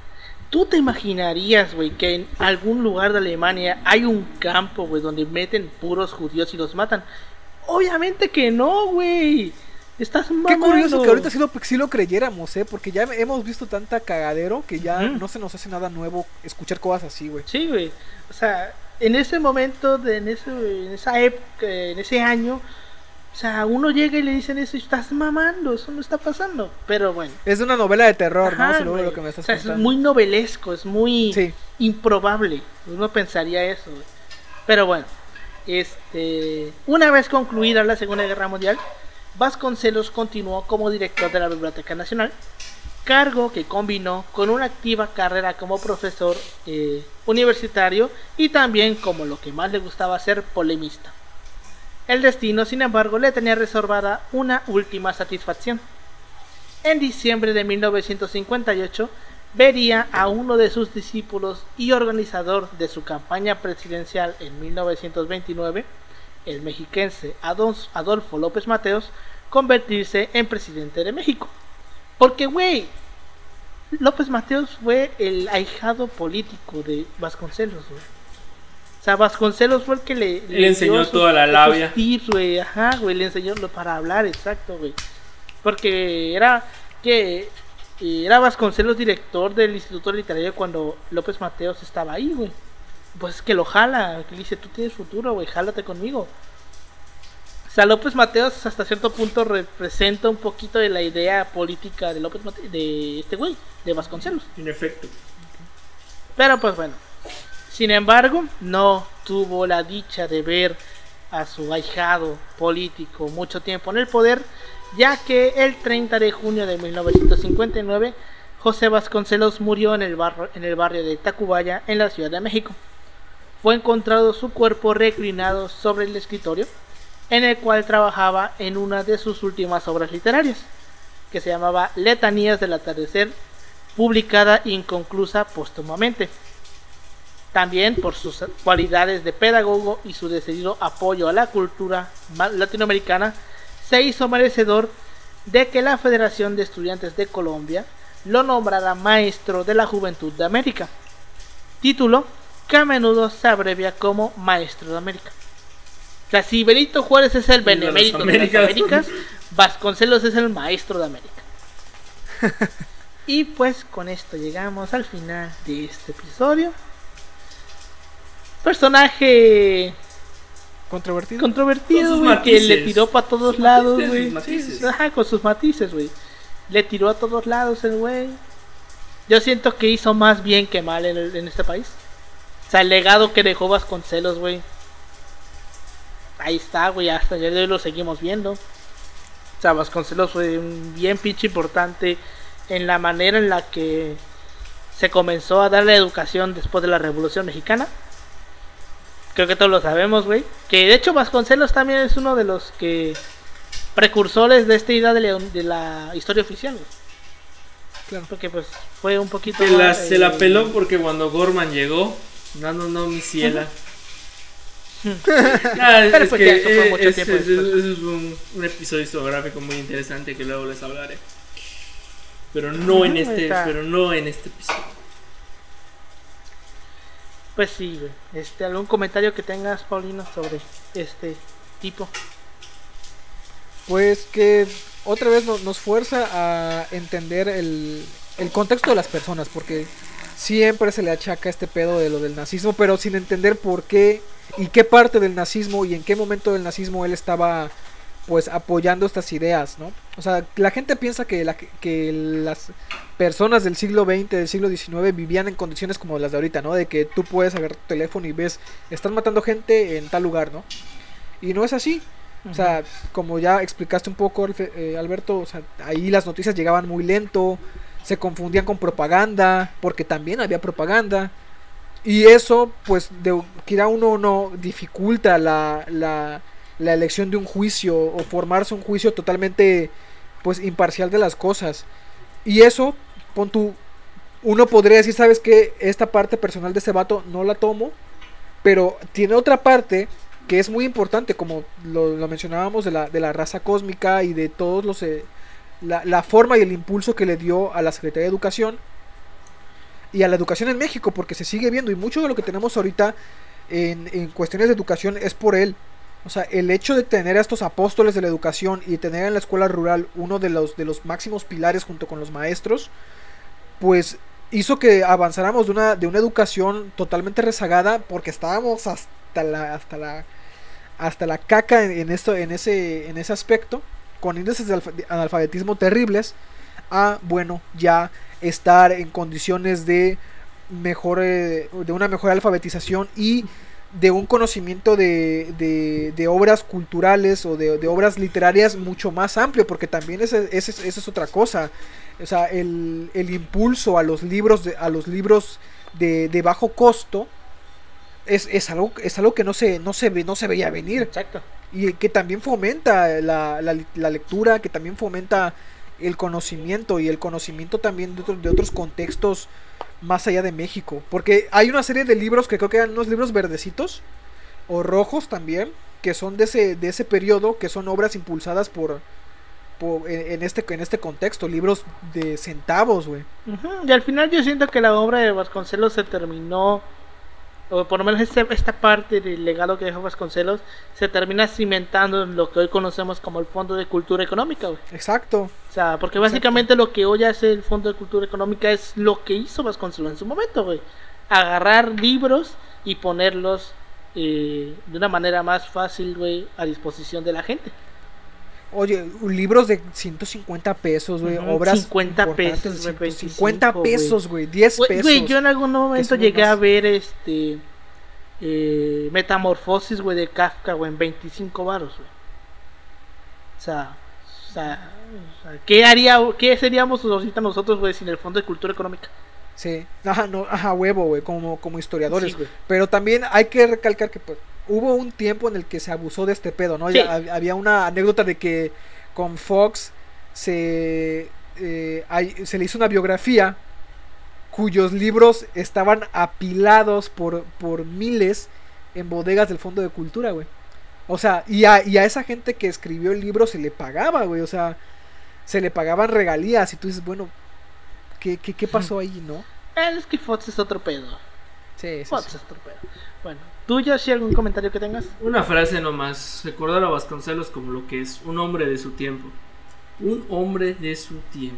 ¿Tú te imaginarías, güey, que en algún lugar de Alemania hay un campo, güey, donde meten puros judíos y los matan? Obviamente que no, güey. Estás
Qué
mamando.
curioso que ahorita sí lo, sí lo creyéramos, ¿eh? Porque ya hemos visto tanta cagadero que ya no se nos hace nada nuevo escuchar cosas así, güey.
Sí, güey. O sea, en ese momento, de, en, ese, en esa época, en ese año, o sea, uno llega y le dicen eso y estás mamando, eso no está pasando. Pero bueno.
Es una novela de terror,
Ajá,
¿no? Lo que me estás
o sea, es muy novelesco, es muy
Sí.
improbable. Uno pensaría eso. Pero bueno, este, una vez concluida la Segunda Guerra Mundial, Vasconcelos continuó como director de la Biblioteca Nacional, cargo que combinó con una activa carrera como profesor eh, universitario y también como lo que más le gustaba hacer, polemista. El destino, sin embargo, le tenía reservada una última satisfacción. En diciembre de 1958 vería a uno de sus discípulos y organizador de su campaña presidencial en 1929, el mexiquense Adolfo López Mateos, convertirse en presidente de México. Porque, güey, López Mateos fue el ahijado político de Vasconcelos, güey. O sea, Vasconcelos fue el que le,
Le enseñó toda la labia.
tips, güey. Ajá, güey, le enseñó lo para hablar, exacto, güey. Porque era que eh, era Vasconcelos director del Instituto Literario cuando López Mateos estaba ahí, güey. Pues es que lo jala, que le dice, tú tienes futuro, güey, jálate conmigo. O sea, López Mateos hasta cierto punto representa un poquito de la idea política de López Mateos, de este güey, de Vasconcelos.
En efecto.
Pero pues bueno. Sin embargo, no tuvo la dicha de ver a su ahijado político mucho tiempo en el poder, ya que el 30 de junio de 1959 José Vasconcelos murió en el, barrio, en el barrio de Tacubaya, en la Ciudad de México. Fue encontrado su cuerpo reclinado sobre el escritorio, en el cual trabajaba en una de sus últimas obras literarias, que se llamaba Letanías del Atardecer, publicada inconclusa póstumamente. También por sus cualidades de pedagogo y su decidido apoyo a la cultura latinoamericana, se hizo merecedor de que la Federación de Estudiantes de Colombia lo nombrara Maestro de la Juventud de América, título que a menudo se abrevia como Maestro de América. O sea, si Benito Juárez es el
de las
benemérito de las
Américas.
Américas, Vasconcelos es el Maestro de América. [LAUGHS] Y pues con esto llegamos al final de este episodio. Personaje
Controvertido.
controvertido,
Con sus
güey, que le tiró para todos
Sus
lados,
matices,
güey.
sus matices.
Sí, Ajá, con sus matices, güey. Le tiró a todos lados el güey. Yo siento que hizo más bien que mal en, el- en este país. O sea, el legado que dejó Vasconcelos, güey. Ahí está, güey, hasta ayer de hoy lo seguimos viendo. O sea, Vasconcelos fue un bien pinche importante en la manera en la que se comenzó a dar la educación después de la Revolución Mexicana. Creo que todos lo sabemos, güey. Que de hecho Vasconcelos también es uno de los que precursores de esta idea de, la- de la historia oficial.
Claro.
Porque pues fue un poquito...
Se la, se la
eh,
peló porque cuando Gorman llegó, no, no, no, mi ciela. Ah, [LAUGHS]
Pero
es
pues
que
ya eso fue
eh,
mucho
es,
tiempo
es-
después.
es- un, un episodio historiográfico muy interesante que luego les hablaré. Pero no en este,
está.
pero no en este episodio.
Pues sí. Este, ¿Algún comentario que tengas, Paulino, sobre este tipo?
Pues que otra vez no- nos fuerza a entender el, el contexto de las personas, porque siempre se le achaca este pedo de lo del nazismo, pero sin entender por qué y qué parte del nazismo y en qué momento del nazismo él estaba pues apoyando estas ideas, ¿no? O sea, la gente piensa que, la, que las personas del siglo XX, del siglo XIX vivían en condiciones como las de ahorita, ¿no? De que tú puedes agarrar tu teléfono y ves, están matando gente en tal lugar, ¿no? Y no es así. O sea, como ya explicaste un poco, eh, Alberto, o sea, ahí las noticias llegaban muy lento, se confundían con propaganda, porque también había propaganda. Y eso, pues, de, quiera uno o no, dificulta la, la, la elección de un juicio o formarse un juicio totalmente, pues, imparcial de las cosas. Y eso, pon tú, uno podría decir, ¿sabes qué? Esta parte personal de ese vato no la tomo, pero tiene otra parte que es muy importante, como lo, lo mencionábamos, de la, de la raza cósmica y de todos los... eh, la, la forma y el impulso que le dio a la Secretaría de Educación y a la educación en México, porque se sigue viendo y mucho de lo que tenemos ahorita en, en cuestiones de educación es por él. O sea, el hecho de tener a estos apóstoles de la educación y tener en la escuela rural uno de los, de los máximos pilares junto con los maestros, pues hizo que avanzáramos de una, de una educación totalmente rezagada porque estábamos hasta la, hasta la, hasta la caca en, esto, en ese, en ese aspecto, con índices de analfabetismo terribles, a bueno, ya estar en condiciones de mejor, eh, de una mejor alfabetización y de un conocimiento de, de, de obras culturales o de, de obras literarias mucho más amplio, porque también ese, ese, es- esa es otra cosa. O sea, el, el impulso a los libros de, a los libros de, de bajo costo es, es algo, es algo que no se, no se ve, no se veía venir
Exacto.
y que también fomenta la, la, la lectura, que también fomenta el conocimiento y el conocimiento también de, otros de otros contextos más allá de México. Porque hay una serie de libros que creo que eran unos libros verdecitos o rojos también, que son de ese, de ese periodo, que son obras impulsadas por, por en, este, en este contexto, libros de centavos, güey.
Y al final yo siento que la obra de Vasconcelos se terminó, o por lo menos este- esta parte del legado que dejó Vasconcelos, se termina cimentando en lo que hoy conocemos como el Fondo de Cultura Económica, güey.
Exacto.
O sea, porque básicamente lo que hoy hace el Fondo de Cultura Económica es lo que hizo Vasconcelos en su momento, güey. Agarrar libros y ponerlos eh, de una manera más fácil, güey, a disposición de la gente.
Oye, libros de 150 pesos, güey,
Ujú,
obras
50
importantes,
pesos, güey,
150
25, güey.
pesos, güey, 10
Güey,
pesos.
güey, yo en algún momento llegué
más.
a ver este eh, Metamorfosis, güey, de Kafka, güey, en 25 varos, güey. O sea, o sea, ¿qué haría, qué seríamos ahorita nosotros, güey, sin el Fondo de Cultura Económica?
Sí, ajá, no, ajá, huevo, güey, como, como historiadores.
Sí, güey.
Pero también hay que recalcar que pues, hubo un tiempo en el que se abusó de este pedo, ¿no?
Sí.
Ya hab- había una anécdota de que con Fox se, eh, hay- se le hizo una biografía cuyos libros estaban apilados por, por miles en bodegas del Fondo de Cultura, güey. O sea, y a, y a esa gente que escribió el libro se le pagaba, güey. O sea, se le pagaban regalías. Y tú dices, bueno, ¿qué, qué, qué pasó ahí, no?
Eh, es que Fox es otro pedo.
Sí, sí,
Fox
sí.
es otro pedo. Bueno, ¿tú ya sí algún comentario que tengas?
Una frase nomás, recordar a Vasconcelos como lo que es un hombre de su tiempo. Un hombre de su tiempo.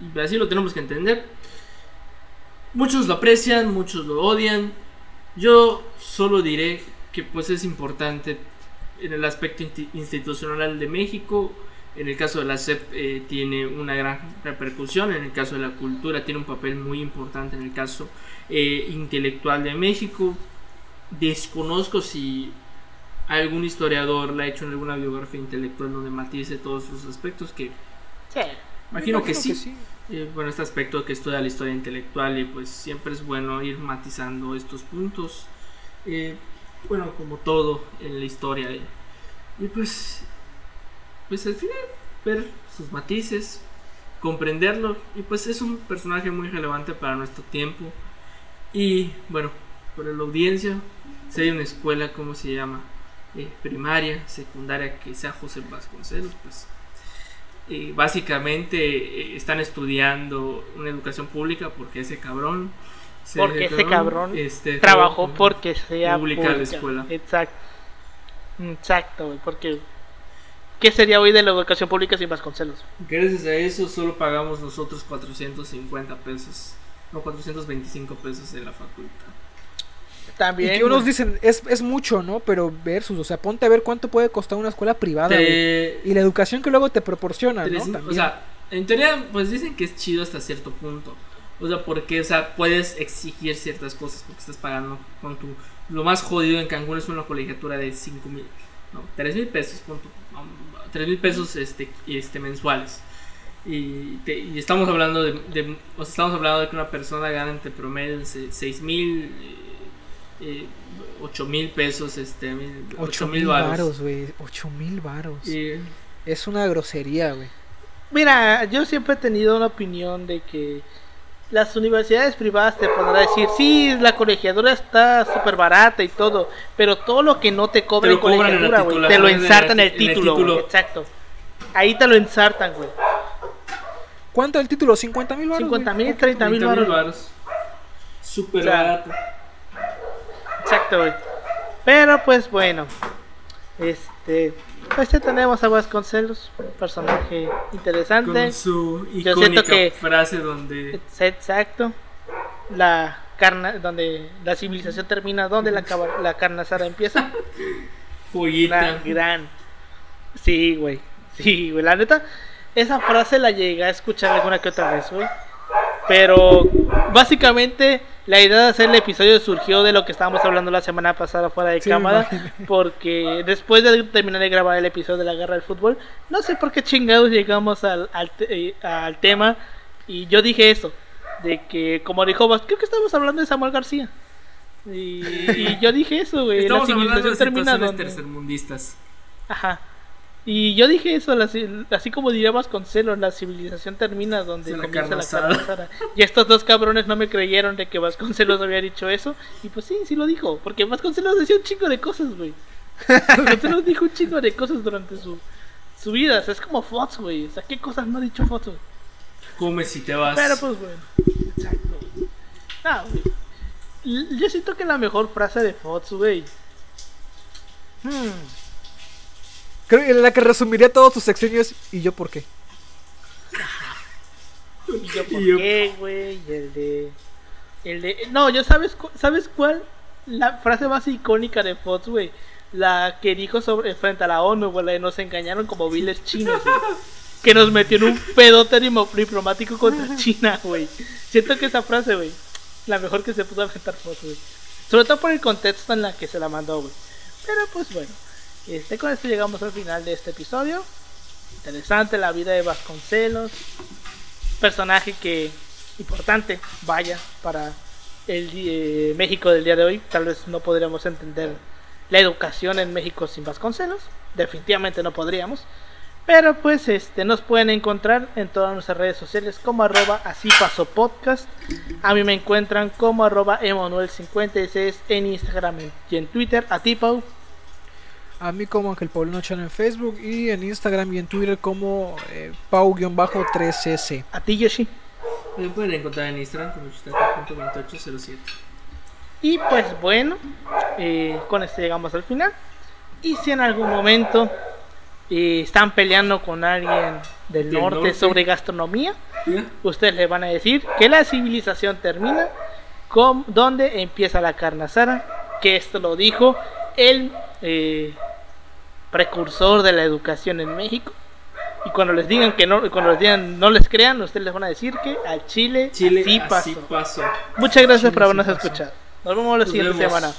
Y así lo tenemos que entender. Muchos lo aprecian, muchos lo odian. Yo solo diré que pues es importante en el aspecto institucional de México. En el caso de la SEP eh, tiene una gran repercusión, en el caso de la cultura tiene un papel muy importante, en el caso eh, intelectual de México. Desconozco si algún historiador la ha hecho en alguna biografía intelectual donde matice todos sus aspectos, que
Sí.
imagino, que sí. Eh, bueno, este aspecto que estudia la historia intelectual y pues siempre es bueno ir matizando estos puntos. Eh, bueno, como todo en la historia. eh. Y pues, pues al final ver sus matices, comprenderlo y pues es un personaje muy relevante para nuestro tiempo. Y bueno, para la audiencia, si hay una escuela, ¿cómo se llama? Eh, primaria, secundaria, que sea José Vasconcelos, pues eh, básicamente eh, están estudiando una educación pública porque ese cabrón
Porque ese cabrón
este,
Trabajó porque sea
pública la escuela.
Exacto. Exacto, porque ¿qué sería hoy de la educación pública sin Vasconcelos?
Gracias a eso solo pagamos nosotros 450 pesos, no 425 pesos en la facultad.
También.
Y que unos dicen, es, es mucho, ¿no? Pero versus, o sea, ponte a ver cuánto puede costar una escuela privada.
Te-
Y la educación que luego te proporciona, ¿no? También.
o sea, en teoría, pues dicen que es chido hasta cierto punto. O sea, porque, o sea, puedes exigir ciertas cosas porque estás pagando con tu... Lo más jodido en Cancún es una colegiatura de 5 mil, no, 3 mil pesos, punto. 3 mil pesos este, este, mensuales. Y, te- y estamos hablando de, de- o sea, estamos hablando de que una persona gana entre promedio 6 mil, 8 mil pesos, este,
8
8
mil
varos.
güey. 8 mil varos.
Y-
Es una grosería, güey.
Mira, yo siempre he tenido una opinión de que las universidades privadas te podrán decir, sí, la colegiatura está súper barata y todo, pero todo lo que no te cobran
Te
colegiatura, güey, te lo ensartan en el
en el
título,
título.
exacto. Ahí te lo ensartan, güey.
¿Cuánto el título? 50 mil varos.
50
güey.
mil, 30 mil
30,000
baros.
varos. Súper
O sea,
barato.
Exacto, güey. Pero pues bueno, este, pues ya tenemos a Vasconcelos, un personaje interesante.
Con su
Yo siento
icónica
que-
frase donde
Exacto. La carna, donde la civilización termina, donde la, la carne asada empieza. [LAUGHS]
pollita.
Gran. Sí, güey. Sí, güey. La neta, esa frase la llegué a escuchar alguna que otra vez, güey. Pero básicamente la idea de hacer el episodio surgió de lo que estábamos hablando la semana pasada fuera de
Sí,
cámara. Porque después de terminar de grabar el episodio de la guerra del fútbol, no sé por qué chingados llegamos al, eh, al tema. Y yo dije eso. De que, como dijo creo que estamos hablando de Samuel García. Y, y yo dije eso, güey. La
Estamos hablando de
termina
situaciones
donde...
tercermundistas.
Ajá. Y yo dije eso, la así como diría Vasconcelos, la civilización termina donde
la
comienza la carne. Y estos dos cabrones no me creyeron de que Vasconcelos había dicho eso. Y pues sí, sí lo dijo. Porque Vasconcelos decía un chingo de cosas, güey. [LAUGHS] Vasconcelos dijo un chingo de cosas durante su, su vida. O sea, es como Fox, güey. O sea, ¿qué cosas no ha dicho Fox, güey?
Come si te vas.
Pero pues bueno. Exacto, güey. Ah, güey. Yo siento que la mejor frase de Fox, güey. Hmm.
Creo que la que resumiría todos sus sexenios y yo por qué.
¿Y yo por
Y
qué, güey? Y el de. El de. No, yo sabes, cu- ¿sabes cuál? La frase más icónica de Fox, güey. La que dijo sobre frente a la ONU, güey. La de nos engañaron como viles chinos, güey. Que nos metió en un pedote diplomático contra China, güey. Siento que esa frase, güey. La mejor que se pudo aventar Fox, güey. Sobre todo por el contexto en la que se la mandó, güey. Pero pues bueno. Este, con esto llegamos al final de este episodio. Interesante la vida de Vasconcelos personaje que importante vaya para el eh, México del día de hoy. Tal vez no podríamos entender la educación en México sin Vasconcelos. Definitivamente no podríamos. Pero pues este nos pueden encontrar en todas nuestras redes sociales como arroba así pasó podcast. A mí me encuentran como arroba Emanuel56 en Instagram y en Twitter. A ti.
A mí como Ángel Paulino Chan en Facebook y en Instagram y en Twitter como eh, Pau-3S.
A ti Yoshi.
Me pueden encontrar en Instagram como chutaca.2807.
Y pues bueno, eh, con esto llegamos al final. Y si en algún momento eh, están peleando con alguien del, norte,
norte.
sobre gastronomía, ustedes le van a decir que la civilización termina con donde empieza la carne asada, que esto lo dijo el eh, precursor de la educación en México. Y cuando les digan que no, cuando les digan no les crean, ustedes les van a decir que al Chile,
Chile
así
así
pasó. Muchas gracias
Chile
por habernos escuchado. Nos vemos la siguiente semana.